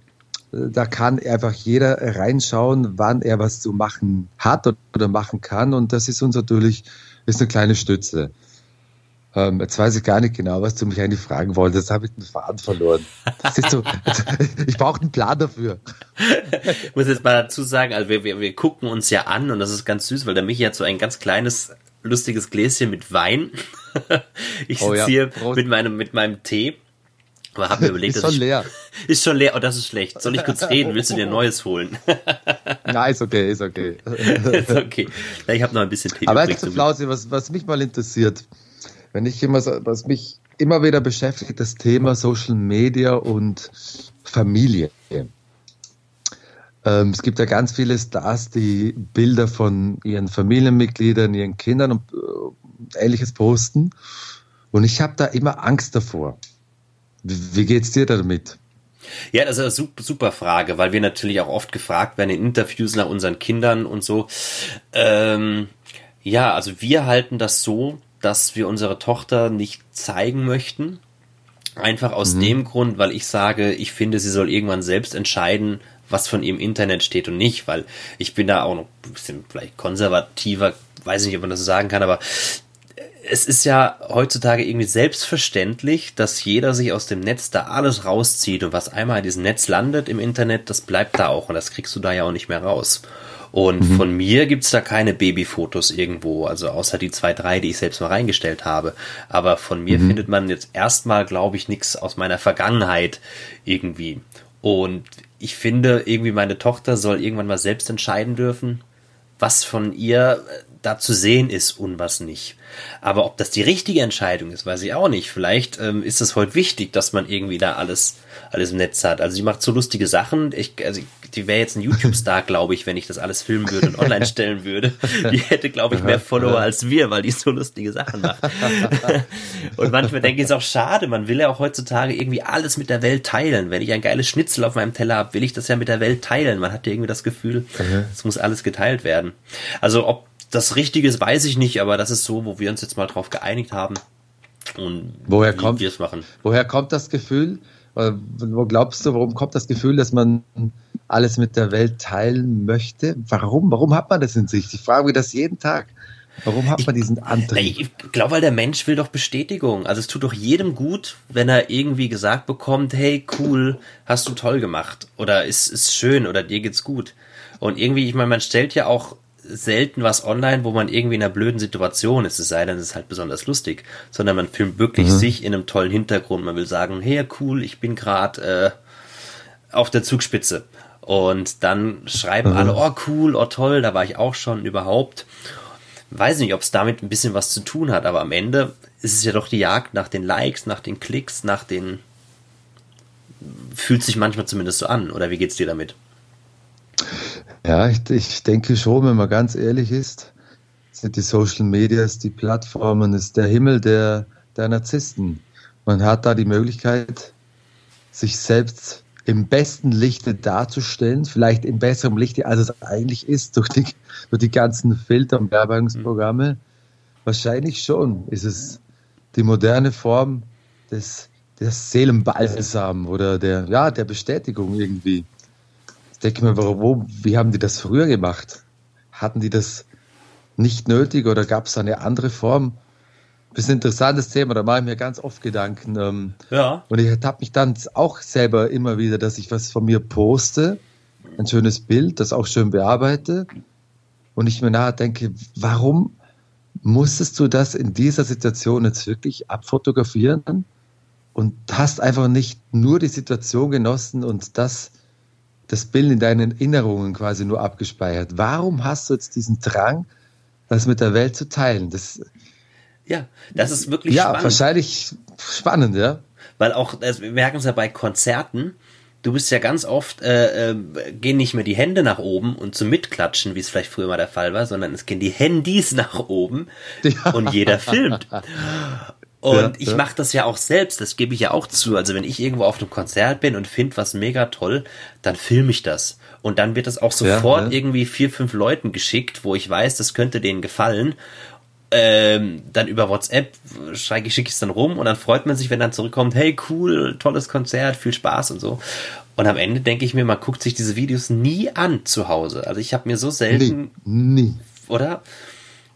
da kann einfach jeder reinschauen, wann er was zu machen hat oder machen kann. Und das ist uns natürlich ist eine kleine Stütze. Ähm, jetzt weiß ich gar nicht genau, was du mich eigentlich fragen wolltest. Das habe ich den Faden verloren. Das ist so, ich brauche einen Plan dafür. ich muss jetzt mal dazu sagen, also wir, wir, wir gucken uns ja an und das ist ganz süß, weil der Michi hat so ein ganz kleines, lustiges Gläschen mit Wein. ich sitze oh ja, hier mit meinem, mit meinem Tee. Aber habe mir überlegt, ist schon ich, leer. Ist schon leer. Oh, das ist schlecht. Soll ich kurz reden? Willst du dir neues holen? Na, ist okay, ist okay. ist okay. Ja, ich habe noch ein bisschen Tee. Aber weißt du, Flausi, was, was mich mal interessiert, wenn ich immer, was mich immer wieder beschäftigt, das Thema Social Media und Familie. Ähm, es gibt ja ganz viele Stars, die Bilder von ihren Familienmitgliedern, ihren Kindern und äh, ähnliches posten. Und ich habe da immer Angst davor. Wie, wie geht's dir damit? Ja, das ist eine super Frage, weil wir natürlich auch oft gefragt werden in Interviews nach unseren Kindern und so. Ähm, ja, also wir halten das so, dass wir unsere Tochter nicht zeigen möchten. Einfach aus mhm. dem Grund, weil ich sage, ich finde, sie soll irgendwann selbst entscheiden, was von ihr im Internet steht und nicht, weil ich bin da auch noch ein bisschen vielleicht konservativer, weiß nicht, ob man das so sagen kann, aber es ist ja heutzutage irgendwie selbstverständlich, dass jeder sich aus dem Netz da alles rauszieht und was einmal in diesem Netz landet im Internet, das bleibt da auch und das kriegst du da ja auch nicht mehr raus. Und mhm. von mir gibt's da keine Babyfotos irgendwo, also außer die zwei, drei, die ich selbst mal reingestellt habe. Aber von mir mhm. findet man jetzt erstmal, glaube ich, nichts aus meiner Vergangenheit irgendwie. Und ich finde, irgendwie meine Tochter soll irgendwann mal selbst entscheiden dürfen, was von ihr da zu sehen ist und was nicht. Aber ob das die richtige Entscheidung ist, weiß ich auch nicht. Vielleicht ähm, ist es heute wichtig, dass man irgendwie da alles, alles im Netz hat. Also die macht so lustige Sachen. Ich, also die wäre jetzt ein YouTube-Star, glaube ich, wenn ich das alles filmen würde und online stellen würde. Die hätte, glaube ich, mehr Follower als wir, weil die so lustige Sachen macht. und manchmal denke ich, es ist auch schade. Man will ja auch heutzutage irgendwie alles mit der Welt teilen. Wenn ich ein geiles Schnitzel auf meinem Teller habe, will ich das ja mit der Welt teilen. Man hat ja irgendwie das Gefühl, es muss alles geteilt werden. Also ob das Richtige ist, weiß ich nicht, aber das ist so, wo wir uns jetzt mal drauf geeinigt haben. Und woher kommt, wir es machen. Woher kommt das Gefühl? Wo glaubst du, warum kommt das Gefühl, dass man alles mit der Welt teilen möchte? Warum? Warum hat man das in sich? Ich frage mich das jeden Tag. Warum hat man diesen Antrieb? Ich glaube, weil der Mensch will doch Bestätigung. Also es tut doch jedem gut, wenn er irgendwie gesagt bekommt, hey, cool, hast du toll gemacht. Oder ist, ist schön oder dir geht's gut. Und irgendwie, ich meine, man stellt ja auch selten was online, wo man irgendwie in einer blöden Situation ist, es sei denn, es ist halt besonders lustig, sondern man filmt wirklich mhm. sich in einem tollen Hintergrund. Man will sagen, hey, cool, ich bin gerade äh, auf der Zugspitze. Und dann schreiben mhm. alle, oh cool, oh toll, da war ich auch schon überhaupt. Weiß nicht, ob es damit ein bisschen was zu tun hat, aber am Ende ist es ja doch die Jagd nach den Likes, nach den Klicks, nach den fühlt sich manchmal zumindest so an. Oder wie geht's dir damit? Ja, ich, ich denke schon, wenn man ganz ehrlich ist, sind die Social Medias, die Plattformen, ist der Himmel der, der Narzissten. Man hat da die Möglichkeit, sich selbst im besten Lichte darzustellen, vielleicht im besseren Lichte, als es eigentlich ist, durch die, durch die ganzen Filter und Werbungsprogramme. Mhm. Wahrscheinlich schon ist es die moderne Form des, des Seelenbalsam oder der, ja, der Bestätigung irgendwie denke mir, warum, wie haben die das früher gemacht? Hatten die das nicht nötig oder gab es eine andere Form? Das ist ein interessantes Thema, da mache ich mir ganz oft Gedanken. Ähm, ja. Und ich habe mich dann auch selber immer wieder, dass ich was von mir poste, ein schönes Bild, das auch schön bearbeite. Und ich mir nachher denke, warum musstest du das in dieser Situation jetzt wirklich abfotografieren? Und hast einfach nicht nur die Situation genossen und das das Bild in deinen Erinnerungen quasi nur abgespeichert. Warum hast du jetzt diesen Drang, das mit der Welt zu teilen? Das, ja, das ist wirklich ja, spannend. Ja, wahrscheinlich spannend, ja. Weil auch, wir merken es ja bei Konzerten, du bist ja ganz oft, äh, äh, gehen nicht mehr die Hände nach oben und zum Mitklatschen, wie es vielleicht früher mal der Fall war, sondern es gehen die Handys nach oben ja. und jeder filmt. Und ja, ich ja. mache das ja auch selbst, das gebe ich ja auch zu. Also wenn ich irgendwo auf einem Konzert bin und finde was mega toll, dann filme ich das. Und dann wird das auch sofort ja, irgendwie vier, fünf Leuten geschickt, wo ich weiß, das könnte denen gefallen. Ähm, dann über WhatsApp schicke ich es dann rum und dann freut man sich, wenn dann zurückkommt, hey cool, tolles Konzert, viel Spaß und so. Und am Ende denke ich mir, man guckt sich diese Videos nie an zu Hause. Also ich habe mir so selten, nie, nie. oder?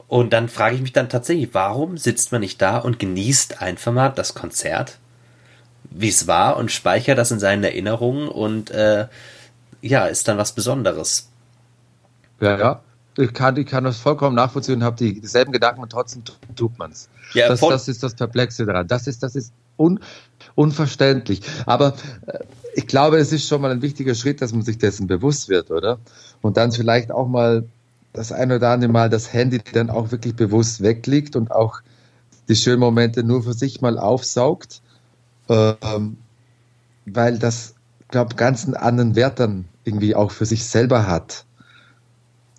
Und dann frage ich mich dann tatsächlich, warum sitzt man nicht da und genießt einfach mal das Konzert, wie es war und speichert das in seinen Erinnerungen und äh, ja, ist dann was Besonderes. Ja, ja. Ich kann, ich kann das vollkommen nachvollziehen und habe die, dieselben Gedanken und trotzdem tut man es. Ja, das, das ist das Perplexe daran. Das ist, das ist un, unverständlich. Aber äh, ich glaube, es ist schon mal ein wichtiger Schritt, dass man sich dessen bewusst wird, oder? Und dann vielleicht auch mal das ein oder andere Mal das Handy dann auch wirklich bewusst weglegt und auch die schönen Momente nur für sich mal aufsaugt, ähm, weil das, glaube ich, ganz einen anderen Wert dann irgendwie auch für sich selber hat.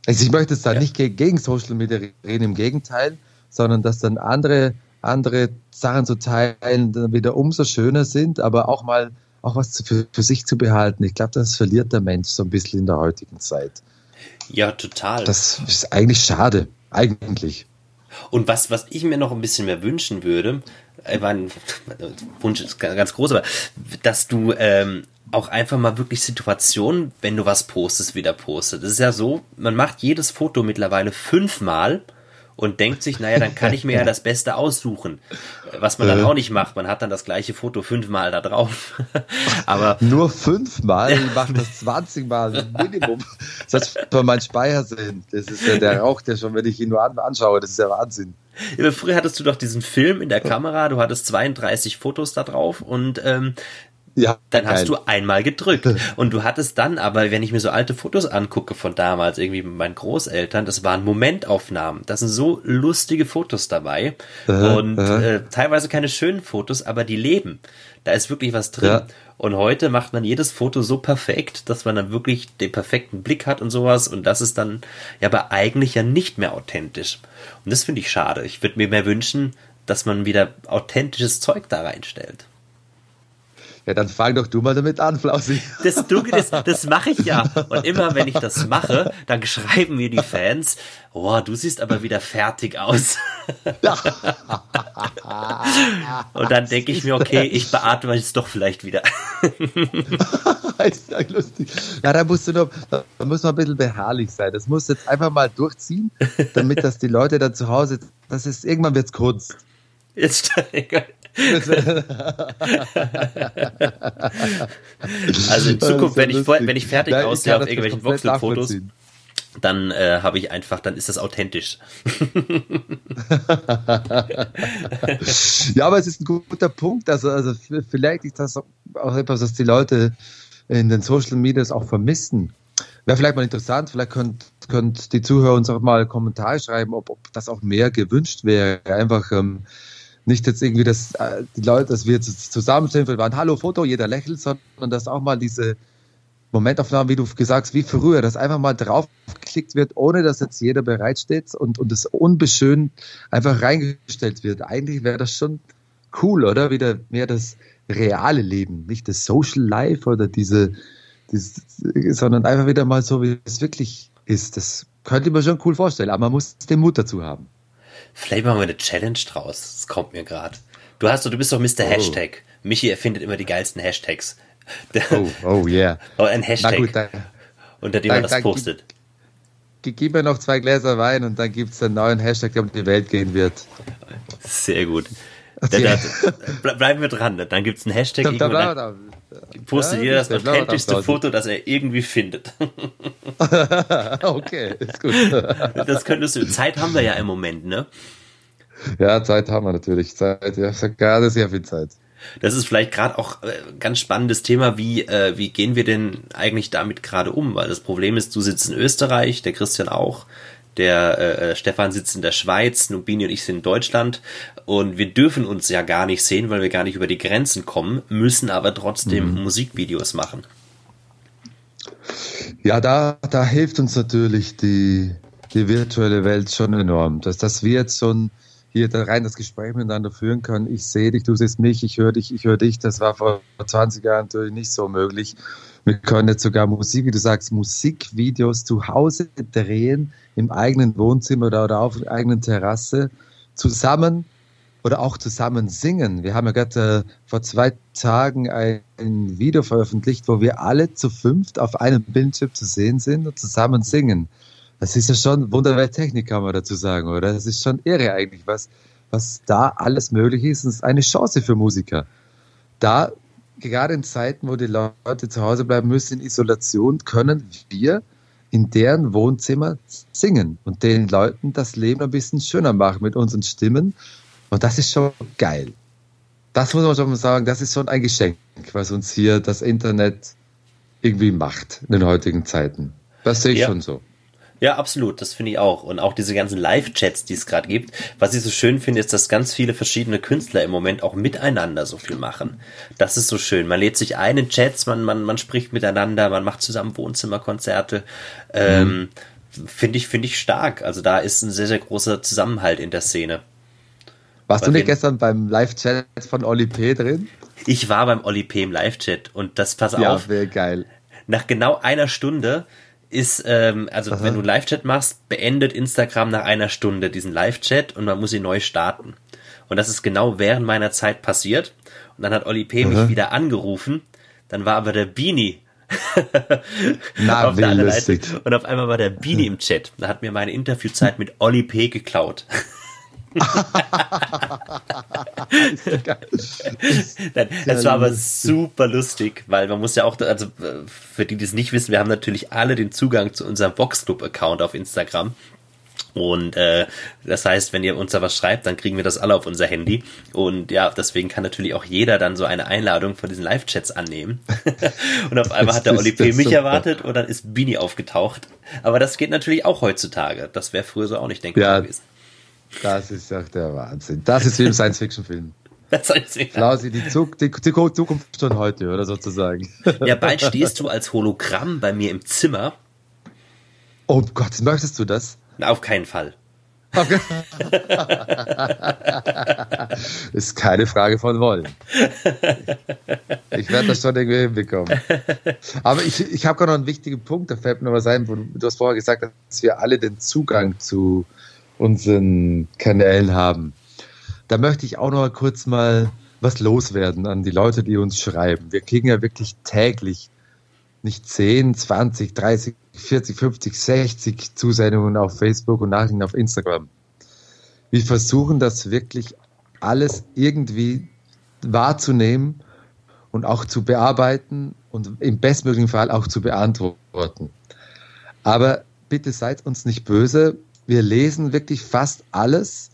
Also ich möchte es da ja. nicht gegen Social Media reden, im Gegenteil, sondern dass dann andere, andere Sachen zu teilen dann wieder umso schöner sind, aber auch mal auch was für, für sich zu behalten. Ich glaube, das verliert der Mensch so ein bisschen in der heutigen Zeit. Ja, total. Das ist eigentlich schade, eigentlich. Und was, was ich mir noch ein bisschen mehr wünschen würde, äh, mein Wunsch ist ganz groß, aber dass du ähm, auch einfach mal wirklich Situationen, wenn du was postest, wieder postest. Das ist ja so, man macht jedes Foto mittlerweile fünfmal und denkt sich, naja, dann kann ich mir ja das Beste aussuchen. Was man dann auch nicht macht. Man hat dann das gleiche Foto fünfmal da drauf. Aber. Nur fünfmal? Ich mache das 20 Mal Minimum. Das heißt, für mein Speicher sind. Das ist ja der Rauch, der schon, wenn ich ihn nur anschaue, das ist ja Wahnsinn. Früher hattest du doch diesen Film in der Kamera, du hattest 32 Fotos da drauf und ähm, ja, dann geil. hast du einmal gedrückt. Und du hattest dann aber, wenn ich mir so alte Fotos angucke von damals, irgendwie mit meinen Großeltern, das waren Momentaufnahmen. Das sind so lustige Fotos dabei. Uh und uh äh, teilweise keine schönen Fotos, aber die leben. Da ist wirklich was drin. Ja. Und heute macht man jedes Foto so perfekt, dass man dann wirklich den perfekten Blick hat und sowas. Und das ist dann ja aber eigentlich ja nicht mehr authentisch. Und das finde ich schade. Ich würde mir mehr wünschen, dass man wieder authentisches Zeug da reinstellt. Ja, dann fang doch du mal damit an, Flausi. Das, das, das mache ich ja. Und immer wenn ich das mache, dann schreiben mir die Fans, oh, du siehst aber wieder fertig aus. Und dann denke ich mir, okay, ich beatme es doch vielleicht wieder. ist ja lustig. Ja, da musst du noch, da muss man ein bisschen beharrlich sein. Das muss jetzt einfach mal durchziehen, damit dass die Leute da zu Hause, das ist, irgendwann wird's Kunst. Jetzt, also in Zukunft, wenn ich, wenn ich fertig Nein, aussehe auf irgendwelchen Voxel-Fotos, dann äh, habe ich einfach, dann ist das authentisch. ja, aber es ist ein guter Punkt. Also, also vielleicht ist das auch etwas, was die Leute in den Social Medias auch vermissen. Wäre vielleicht mal interessant, vielleicht könnt, könnt die Zuhörer uns auch mal Kommentare schreiben, ob, ob das auch mehr gewünscht wäre. Einfach ähm, nicht jetzt irgendwie, dass äh, die Leute, dass wir jetzt zusammen sind, wir waren Hallo Foto, jeder lächelt, sondern dass auch mal diese Momentaufnahmen, wie du gesagt hast, wie früher, dass einfach mal draufgeklickt wird, ohne dass jetzt jeder bereitsteht und, und es unbeschönt einfach reingestellt wird. Eigentlich wäre das schon cool, oder? Wieder mehr das reale Leben, nicht das Social Life oder diese, diese, sondern einfach wieder mal so, wie es wirklich ist. Das könnte mir schon cool vorstellen, aber man muss den Mut dazu haben. Vielleicht machen wir eine Challenge draus. Das kommt mir gerade. Du hast, du bist doch Mr. Oh. Hashtag. Michi erfindet immer die geilsten Hashtags. Oh, oh yeah. Oh, ein Hashtag, gut, dann, unter dem dann, man das postet. Gib, gib, mir noch zwei Gläser Wein und dann gibt es einen neuen Hashtag, der um die Welt gehen wird. Sehr gut. Okay. Da, bleiben wir dran. Dann gibt es einen Hashtag. Da, da, da, postet ja, jeder das authentischste Foto, das er irgendwie findet. okay, ist gut. Das könntest du. Zeit haben wir ja im Moment, ne? Ja, Zeit haben wir natürlich. Zeit, ja, gerade sehr viel Zeit. Das ist vielleicht gerade auch ein äh, ganz spannendes Thema. Wie, äh, wie gehen wir denn eigentlich damit gerade um? Weil das Problem ist, du sitzt in Österreich, der Christian auch. Der äh, äh, Stefan sitzt in der Schweiz, Nubini und ich sind in Deutschland und wir dürfen uns ja gar nicht sehen, weil wir gar nicht über die Grenzen kommen, müssen aber trotzdem mhm. Musikvideos machen. Ja, da, da hilft uns natürlich die, die virtuelle Welt schon enorm. Dass, dass wir jetzt so ein, hier rein das Gespräch miteinander führen können. Ich sehe dich, du siehst mich, ich höre dich, ich höre dich. Das war vor 20 Jahren natürlich nicht so möglich. Wir können jetzt sogar Musik, wie du sagst, Musikvideos zu Hause drehen, im eigenen Wohnzimmer oder, auf der eigenen Terrasse, zusammen oder auch zusammen singen. Wir haben ja gerade äh, vor zwei Tagen ein, Video veröffentlicht, wo wir alle zu fünft auf einem Bildschirm zu sehen sind und zusammen singen. Das ist ja schon Wunderwelt-Technik, kann man dazu sagen, oder? Das ist schon irre eigentlich, was, was da alles möglich ist. Und es ist eine Chance für Musiker. Da gerade in Zeiten, wo die Leute zu Hause bleiben müssen in Isolation, können wir in deren Wohnzimmer singen und den Leuten das Leben ein bisschen schöner machen mit unseren Stimmen. Und das ist schon geil. Das muss man schon mal sagen, das ist schon ein Geschenk, was uns hier das Internet irgendwie macht in den heutigen Zeiten. Das sehe ich ja. schon so. Ja, absolut, das finde ich auch. Und auch diese ganzen Live-Chats, die es gerade gibt. Was ich so schön finde, ist, dass ganz viele verschiedene Künstler im Moment auch miteinander so viel machen. Das ist so schön. Man lädt sich ein in Chats, man, man, man spricht miteinander, man macht zusammen Wohnzimmerkonzerte. Ähm, mhm. finde ich, finde ich stark. Also da ist ein sehr, sehr großer Zusammenhalt in der Szene. Warst du nicht gestern beim Live-Chat von Oli P. drin? Ich war beim Oli P. im Live-Chat und das pass ja, auf. Ja, wäre geil. Nach genau einer Stunde ist, ähm, also Aha. wenn du Live-Chat machst, beendet Instagram nach einer Stunde diesen Live-Chat und man muss ihn neu starten. Und das ist genau während meiner Zeit passiert. Und dann hat Oli P. Aha. mich wieder angerufen. Dann war aber der Beanie Na, auf der Seite. Und auf einmal war der Beanie im Chat. Da hat mir meine Interviewzeit mit Oli P. geklaut. das war aber super lustig, weil man muss ja auch, also für die, die es nicht wissen, wir haben natürlich alle den Zugang zu unserem Boxclub-Account auf Instagram. Und äh, das heißt, wenn ihr uns da was schreibt, dann kriegen wir das alle auf unser Handy. Und ja, deswegen kann natürlich auch jeder dann so eine Einladung von diesen Live-Chats annehmen. und auf einmal hat der Oli P. mich super. erwartet und dann ist Bini aufgetaucht. Aber das geht natürlich auch heutzutage. Das wäre früher so auch nicht denkbar ja, gewesen. Das ist doch der Wahnsinn. Das ist wie im Science-Fiction-Film. Flausi, die, Zug, die, die Zukunft schon heute, oder sozusagen. Ja, bald stehst du als Hologramm bei mir im Zimmer. Oh Gott, möchtest du das? Auf keinen Fall. Okay. ist keine Frage von wollen. Ich werde das schon irgendwie hinbekommen. Aber ich, ich habe gerade noch einen wichtigen Punkt, da fällt mir was ein. Du hast vorher gesagt, dass wir alle den Zugang zu unseren Kanälen haben. Da möchte ich auch noch kurz mal was loswerden an die Leute, die uns schreiben. Wir kriegen ja wirklich täglich nicht 10, 20, 30, 40, 50, 60 Zusendungen auf Facebook und Nachrichten auf Instagram. Wir versuchen das wirklich alles irgendwie wahrzunehmen und auch zu bearbeiten und im bestmöglichen Fall auch zu beantworten. Aber bitte seid uns nicht böse. Wir lesen wirklich fast alles,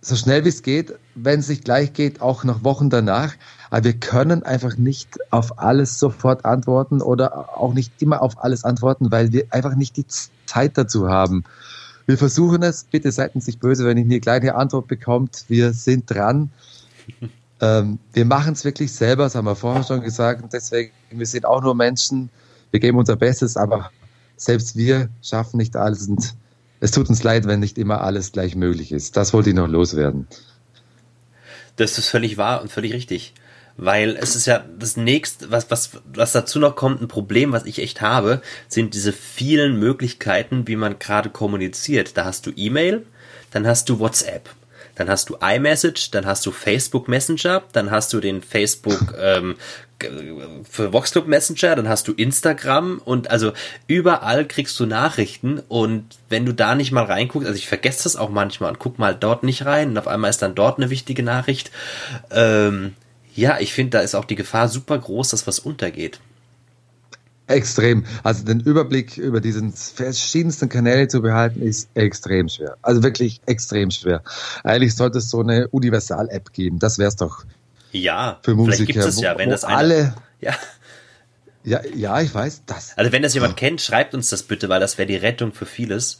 so schnell wie es geht, wenn es nicht gleich geht, auch noch Wochen danach. Aber wir können einfach nicht auf alles sofort antworten oder auch nicht immer auf alles antworten, weil wir einfach nicht die Zeit dazu haben. Wir versuchen es, bitte seid uns nicht böse, wenn ihr eine kleine Antwort bekommt. Wir sind dran. ähm, wir machen es wirklich selber, das haben wir vorher schon gesagt. Deswegen, wir sind auch nur Menschen. Wir geben unser Bestes, aber selbst wir schaffen nicht alles. Und es tut uns leid, wenn nicht immer alles gleich möglich ist. Das wollte ich noch loswerden. Das ist völlig wahr und völlig richtig weil es ist ja das nächste, was, was, was dazu noch kommt, ein Problem, was ich echt habe, sind diese vielen Möglichkeiten, wie man gerade kommuniziert. Da hast du E-Mail, dann hast du WhatsApp, dann hast du iMessage, dann hast du Facebook Messenger, dann hast du den Facebook ähm, für Voxclub Messenger, dann hast du Instagram und also überall kriegst du Nachrichten und wenn du da nicht mal reinguckst, also ich vergesse das auch manchmal und guck mal dort nicht rein und auf einmal ist dann dort eine wichtige Nachricht. Ähm, ja, ich finde, da ist auch die Gefahr super groß, dass was untergeht. Extrem. Also den Überblick über diesen verschiedensten Kanäle zu behalten, ist extrem schwer. Also wirklich extrem schwer. Eigentlich sollte es so eine Universal-App geben. Das wäre es doch. Ja, für Musiker. Vielleicht gibt es ja, wenn das eine, alle. Ja. Ja, ja, ich weiß das. Also wenn das jemand kennt, schreibt uns das bitte, weil das wäre die Rettung für vieles.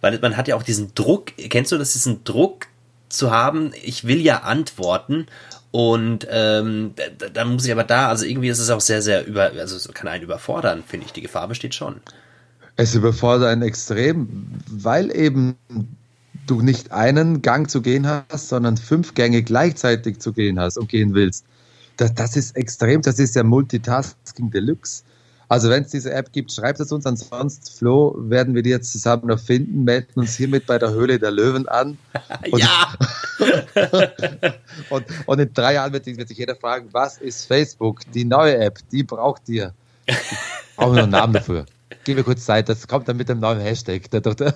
Weil man hat ja auch diesen Druck, kennst du das, diesen Druck zu haben, ich will ja antworten und ähm, da, da muss ich aber da, also irgendwie ist es auch sehr, sehr über, also es kann einen überfordern, finde ich. Die Gefahr besteht schon. Es überfordert einen extrem, weil eben du nicht einen Gang zu gehen hast, sondern fünf Gänge gleichzeitig zu gehen hast und gehen willst. Das, das ist extrem, das ist ja Multitasking Deluxe. Also wenn es diese App gibt, schreibt es uns. Ansonsten, Flo, werden wir die jetzt zusammen noch finden, melden uns hiermit bei der Höhle der Löwen an. Und, ja! und, und, in drei Jahren wird, wird, sich jeder fragen, was ist Facebook? Die neue App, die braucht ihr. Brauchen wir noch einen Namen dafür. Gib mir kurz Zeit, das kommt dann mit dem neuen Hashtag. Der, der, der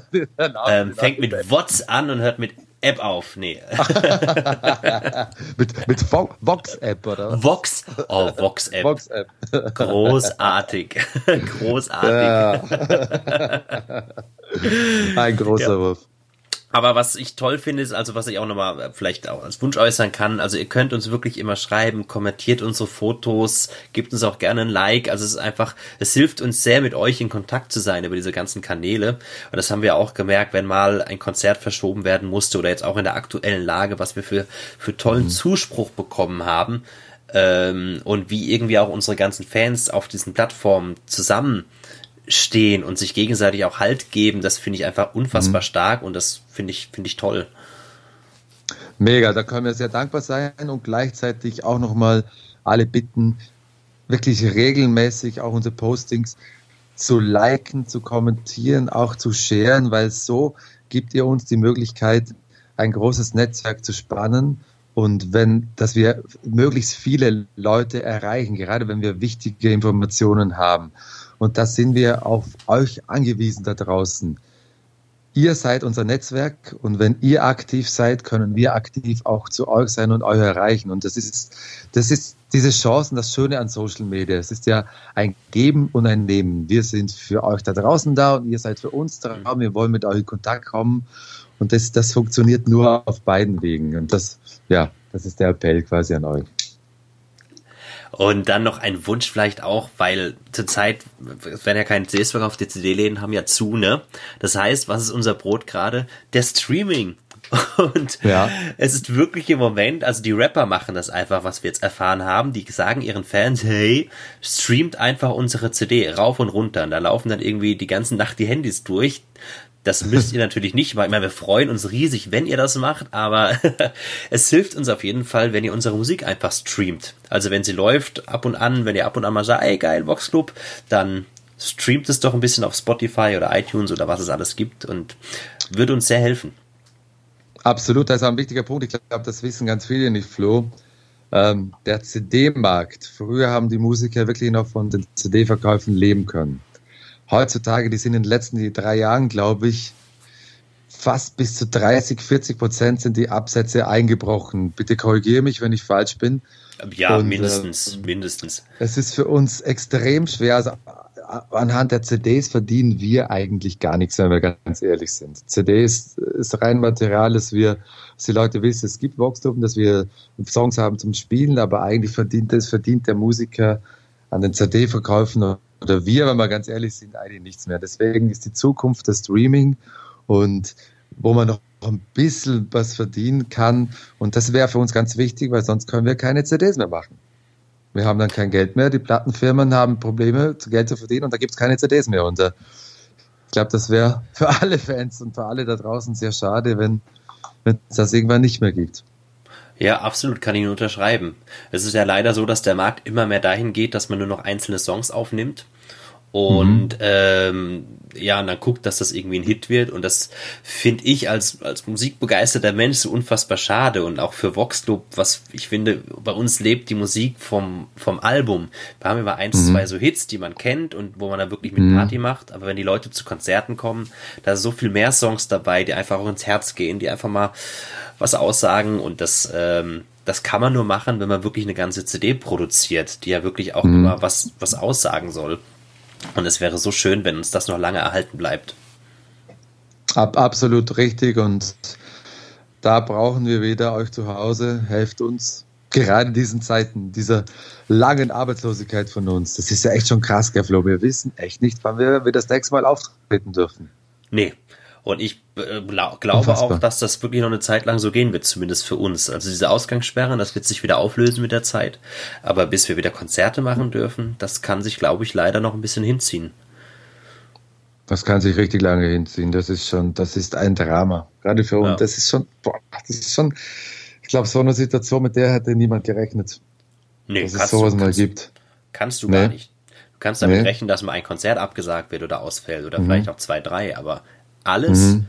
ähm, fängt mit Wots an und hört mit App auf. Nee. mit mit Vox-App, oder? Vox? Oh, Vox-App. Vox-App. Großartig. Großartig. Ja. Ein großer ja. Wurf. Aber was ich toll finde, ist also, was ich auch nochmal äh, vielleicht auch als Wunsch äußern kann, also ihr könnt uns wirklich immer schreiben, kommentiert unsere Fotos, gebt uns auch gerne ein Like. Also es ist einfach, es hilft uns sehr, mit euch in Kontakt zu sein über diese ganzen Kanäle. Und das haben wir auch gemerkt, wenn mal ein Konzert verschoben werden musste oder jetzt auch in der aktuellen Lage, was wir für, für tollen mhm. Zuspruch bekommen haben. Ähm, und wie irgendwie auch unsere ganzen Fans auf diesen Plattformen zusammen stehen und sich gegenseitig auch Halt geben, das finde ich einfach unfassbar mhm. stark und das finde ich, finde ich toll. Mega, da können wir sehr dankbar sein und gleichzeitig auch nochmal alle bitten, wirklich regelmäßig auch unsere Postings zu liken, zu kommentieren, auch zu sharen, weil so gibt ihr uns die Möglichkeit, ein großes Netzwerk zu spannen und wenn, dass wir möglichst viele Leute erreichen, gerade wenn wir wichtige Informationen haben. Und da sind wir auf euch angewiesen da draußen. Ihr seid unser Netzwerk und wenn ihr aktiv seid, können wir aktiv auch zu euch sein und euch erreichen. Und das ist, das ist diese Chancen, das Schöne an Social Media. Es ist ja ein Geben und ein Nehmen. Wir sind für euch da draußen da und ihr seid für uns da. Wir wollen mit euch in Kontakt kommen. Und das, das funktioniert nur auf beiden Wegen. Und das, ja, das ist der Appell quasi an euch. Und dann noch ein Wunsch vielleicht auch, weil zurzeit werden ja keine CDs verkauft, die CD-Läden haben ja zu, ne? Das heißt, was ist unser Brot gerade? Der Streaming. Und ja. es ist wirklich im Moment, also die Rapper machen das einfach, was wir jetzt erfahren haben. Die sagen ihren Fans, hey, streamt einfach unsere CD rauf und runter. Und da laufen dann irgendwie die ganze Nacht die Handys durch. Das müsst ihr natürlich nicht machen. Ich meine, wir freuen uns riesig, wenn ihr das macht, aber es hilft uns auf jeden Fall, wenn ihr unsere Musik einfach streamt. Also wenn sie läuft, ab und an, wenn ihr ab und an mal sagt, ey geil, Vox Club, dann streamt es doch ein bisschen auf Spotify oder iTunes oder was es alles gibt und würde uns sehr helfen. Absolut, das ist ein wichtiger Punkt. Ich glaube, das wissen ganz viele nicht, Flo. Ähm, der CD-Markt. Früher haben die Musiker wirklich noch von den CD-Verkäufen leben können heutzutage, die sind in den letzten drei Jahren, glaube ich, fast bis zu 30, 40 Prozent sind die Absätze eingebrochen. Bitte korrigiere mich, wenn ich falsch bin. Ja, Und, mindestens, äh, mindestens. Es ist für uns extrem schwer. Also anhand der CDs verdienen wir eigentlich gar nichts, wenn wir ganz ehrlich sind. CDs ist rein Material, dass wir, dass die Leute wissen, es gibt Voxtuben, dass wir Songs haben zum Spielen, aber eigentlich verdient das verdient der Musiker an den CD-Verkäufen oder wir, wenn wir ganz ehrlich sind, eigentlich nichts mehr. Deswegen ist die Zukunft das Streaming und wo man noch ein bisschen was verdienen kann. Und das wäre für uns ganz wichtig, weil sonst können wir keine CDs mehr machen. Wir haben dann kein Geld mehr, die Plattenfirmen haben Probleme, Geld zu verdienen und da gibt es keine CDs mehr. Und äh, ich glaube, das wäre für alle Fans und für alle da draußen sehr schade, wenn es das irgendwann nicht mehr gibt. Ja, absolut kann ich nur unterschreiben. Es ist ja leider so, dass der Markt immer mehr dahin geht, dass man nur noch einzelne Songs aufnimmt und mhm. ähm, ja, und dann guckt, dass das irgendwie ein Hit wird und das finde ich als als musikbegeisterter Mensch so unfassbar schade und auch für Vox Club, was ich finde, bei uns lebt die Musik vom vom Album. Wir haben immer eins, mhm. zwei so Hits, die man kennt und wo man da wirklich mit mhm. Party macht, aber wenn die Leute zu Konzerten kommen, da sind so viel mehr Songs dabei, die einfach auch ins Herz gehen, die einfach mal was aussagen und das, ähm, das kann man nur machen, wenn man wirklich eine ganze CD produziert, die ja wirklich auch mhm. immer was, was aussagen soll. Und es wäre so schön, wenn uns das noch lange erhalten bleibt. Ab, absolut richtig und da brauchen wir wieder euch zu Hause, helft uns. Gerade in diesen Zeiten, dieser langen Arbeitslosigkeit von uns. Das ist ja echt schon krass, gell, Flo. Wir wissen echt nicht, wann wir, wir das nächste Mal auftreten dürfen. Nee, und ich äh, glaube Unfassbar. auch, dass das wirklich noch eine Zeit lang so gehen wird, zumindest für uns. Also diese Ausgangssperren, das wird sich wieder auflösen mit der Zeit. Aber bis wir wieder Konzerte machen dürfen, das kann sich, glaube ich, leider noch ein bisschen hinziehen. Das kann sich richtig lange hinziehen. Das ist schon, das ist ein Drama. Gerade für uns. Ja. Das ist schon, boah, das ist schon, ich glaube, so eine Situation, mit der hätte niemand gerechnet. Nee, dass es sowas du, mal gibt. Kannst du nee. gar nicht. Du kannst damit nee. rechnen, dass mal ein Konzert abgesagt wird oder ausfällt oder mhm. vielleicht auch zwei, drei, aber alles. Mhm.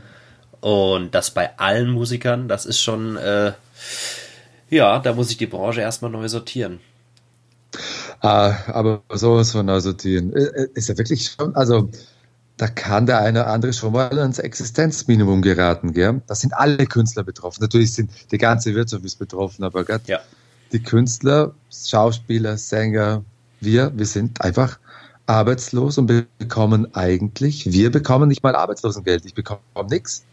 Und das bei allen Musikern, das ist schon, äh, ja, da muss ich die Branche erstmal neu sortieren. Ah, aber sowas von neu sortieren. Äh, äh, ist ja wirklich schon, also da kann der eine oder andere schon mal ans Existenzminimum geraten, gell? Da sind alle Künstler betroffen. Natürlich sind die ganze Wirtschaft ist betroffen, aber Gott, ja. die Künstler, Schauspieler, Sänger, wir, wir sind einfach arbeitslos und bekommen eigentlich, wir bekommen nicht mal Arbeitslosengeld, ich bekomme nichts.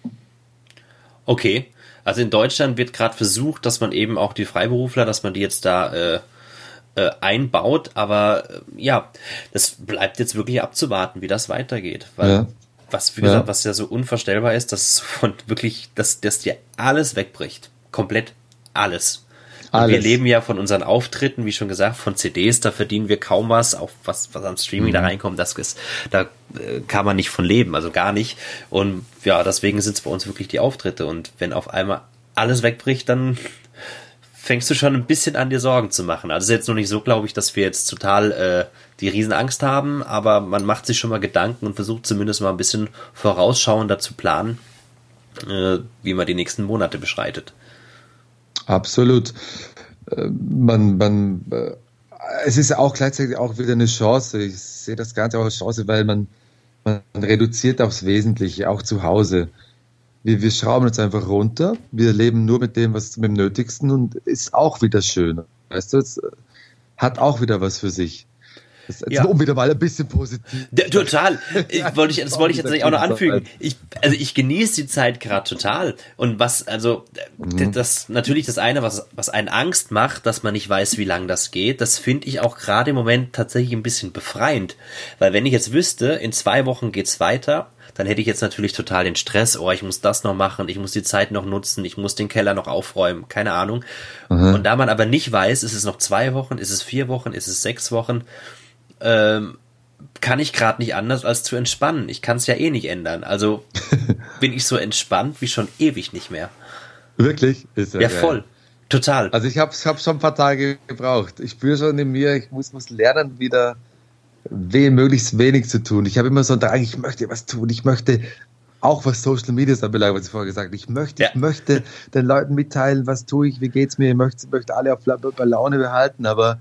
Okay, also in Deutschland wird gerade versucht, dass man eben auch die Freiberufler, dass man die jetzt da äh, äh, einbaut, aber äh, ja, das bleibt jetzt wirklich abzuwarten, wie das weitergeht, weil ja. was wie gesagt, ja. was ja so unvorstellbar ist, dass von wirklich, dass, dass dir alles wegbricht, komplett alles. Alles. Wir leben ja von unseren Auftritten, wie schon gesagt, von CDs, da verdienen wir kaum was, auch was, was an Streaming mhm. da reinkommt, das ist, da äh, kann man nicht von leben, also gar nicht. Und ja, deswegen sind es bei uns wirklich die Auftritte. Und wenn auf einmal alles wegbricht, dann fängst du schon ein bisschen an, dir Sorgen zu machen. Also es ist jetzt noch nicht so, glaube ich, dass wir jetzt total äh, die Riesenangst haben, aber man macht sich schon mal Gedanken und versucht zumindest mal ein bisschen vorausschauender zu planen, äh, wie man die nächsten Monate beschreitet. Absolut. Äh, man, man, äh, es ist auch gleichzeitig auch wieder eine Chance. Ich sehe das Ganze auch als Chance, weil man, man reduziert aufs Wesentliche, auch zu Hause. Wir, wir schrauben uns einfach runter. Wir leben nur mit dem, was mit dem Nötigsten und ist auch wieder schön. Weißt du, es hat auch wieder was für sich. Das ist ja. um wieder mal ein bisschen positiv. Ja, total. Ich, wollte ich, das wollte ich jetzt auch noch anfügen. Ich, also ich genieße die Zeit gerade total. Und was, also, mhm. das, natürlich das eine, was, was einen Angst macht, dass man nicht weiß, wie lang das geht, das finde ich auch gerade im Moment tatsächlich ein bisschen befreiend. Weil wenn ich jetzt wüsste, in zwei Wochen geht's weiter, dann hätte ich jetzt natürlich total den Stress, oh, ich muss das noch machen, ich muss die Zeit noch nutzen, ich muss den Keller noch aufräumen, keine Ahnung. Mhm. Und da man aber nicht weiß, ist es noch zwei Wochen, ist es vier Wochen, ist es sechs Wochen, ähm, kann ich gerade nicht anders als zu entspannen. Ich kann es ja eh nicht ändern. Also bin ich so entspannt wie schon ewig nicht mehr. Wirklich? Ist ja, ja voll. Total. Also ich habe hab schon ein paar Tage gebraucht. Ich spüre schon in mir, ich muss, muss lernen, wieder we möglichst wenig zu tun. Ich habe immer so einen Drang, ich möchte was tun. Ich möchte auch was Social Media anbelangt, was ich vorher gesagt habe. Ich möchte, ja. ich möchte den Leuten mitteilen, was tue ich, wie geht's mir. Ich möchte, möchte alle auf bei Laune behalten, aber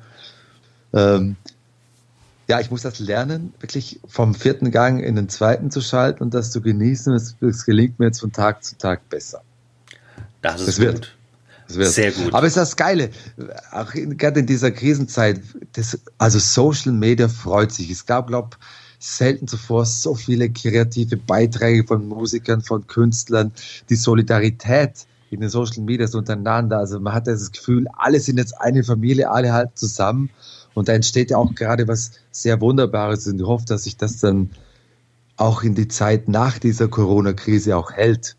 ähm, ja, ich muss das lernen, wirklich vom vierten Gang in den zweiten zu schalten und das zu genießen. Es, es gelingt mir jetzt von Tag zu Tag besser. Das ist das wird. gut. Das wird. Sehr gut. Aber es ist das Geile, auch in, gerade in dieser Krisenzeit, das, also Social Media freut sich. Es gab, glaube selten zuvor so viele kreative Beiträge von Musikern, von Künstlern, die Solidarität in den Social Medias untereinander. Also man hat das Gefühl, alle sind jetzt eine Familie, alle halten zusammen und da entsteht ja auch gerade was sehr Wunderbares und ich hoffe, dass sich das dann auch in die Zeit nach dieser Corona-Krise auch hält.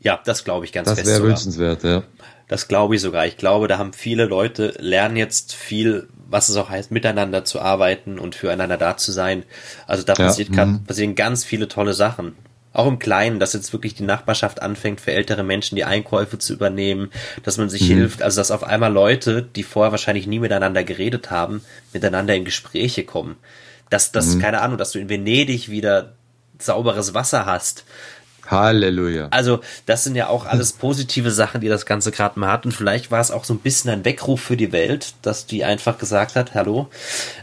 Ja, das glaube ich ganz das fest. Das wäre wünschenswert, ja. Das glaube ich sogar. Ich glaube, da haben viele Leute, lernen jetzt viel, was es auch heißt, miteinander zu arbeiten und füreinander da zu sein. Also da passiert ja, grad, mhm. passieren ganz viele tolle Sachen. Auch im Kleinen, dass jetzt wirklich die Nachbarschaft anfängt, für ältere Menschen die Einkäufe zu übernehmen, dass man sich mhm. hilft, also dass auf einmal Leute, die vorher wahrscheinlich nie miteinander geredet haben, miteinander in Gespräche kommen. Dass, dass, mhm. keine Ahnung, dass du in Venedig wieder sauberes Wasser hast, Halleluja. Also, das sind ja auch alles positive Sachen, die das Ganze gerade mal hat. Und vielleicht war es auch so ein bisschen ein Weckruf für die Welt, dass die einfach gesagt hat, hallo,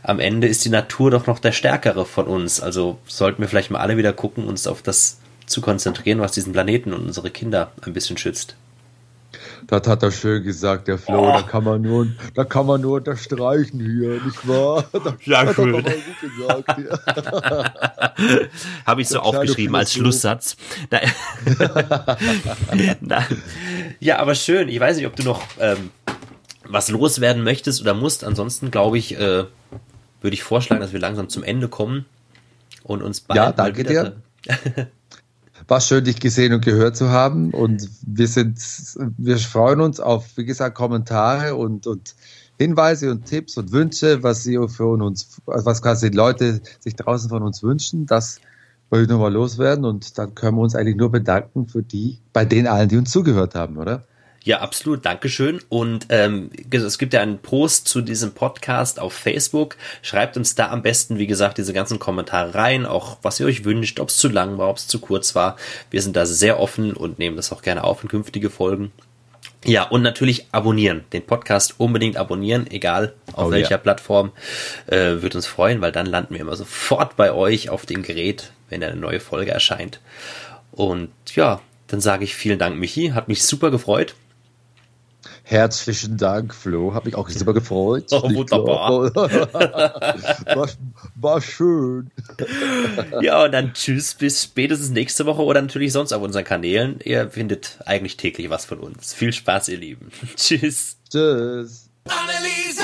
am Ende ist die Natur doch noch der Stärkere von uns. Also sollten wir vielleicht mal alle wieder gucken, uns auf das zu konzentrieren, was diesen Planeten und unsere Kinder ein bisschen schützt. Das hat er schön gesagt, der Flo. Oh. Da kann man nur, da kann man nur unterstreichen hier, nicht wahr? Das ja, schön. Habe ich so aufgeschrieben als Schlusssatz. Na, ja, aber schön. Ich weiß nicht, ob du noch ähm, was loswerden möchtest oder musst. Ansonsten glaube ich, äh, würde ich vorschlagen, dass wir langsam zum Ende kommen und uns bald ja, danke dir. War schön, dich gesehen und gehört zu haben. Und wir sind, wir freuen uns auf, wie gesagt, Kommentare und, und Hinweise und Tipps und Wünsche, was sie für uns, was quasi Leute sich draußen von uns wünschen. Das wollte ich nochmal loswerden. Und dann können wir uns eigentlich nur bedanken für die, bei den allen, die uns zugehört haben, oder? Ja, absolut, Dankeschön. Und ähm, es gibt ja einen Post zu diesem Podcast auf Facebook. Schreibt uns da am besten, wie gesagt, diese ganzen Kommentare rein, auch was ihr euch wünscht, ob es zu lang war, ob es zu kurz war. Wir sind da sehr offen und nehmen das auch gerne auf in künftige Folgen. Ja, und natürlich abonnieren. Den Podcast unbedingt abonnieren, egal auf oh, welcher ja. Plattform. Äh, Würde uns freuen, weil dann landen wir immer sofort bei euch auf dem Gerät, wenn eine neue Folge erscheint. Und ja, dann sage ich vielen Dank, Michi. Hat mich super gefreut. Herzlichen Dank, Flo. Habe mich auch super gefreut. Oh, wunderbar. war, war, schön. Ja, und dann tschüss bis spätestens nächste Woche oder natürlich sonst auf unseren Kanälen. Ihr findet eigentlich täglich was von uns. Viel Spaß, ihr Lieben. tschüss. Tschüss. Anneliese.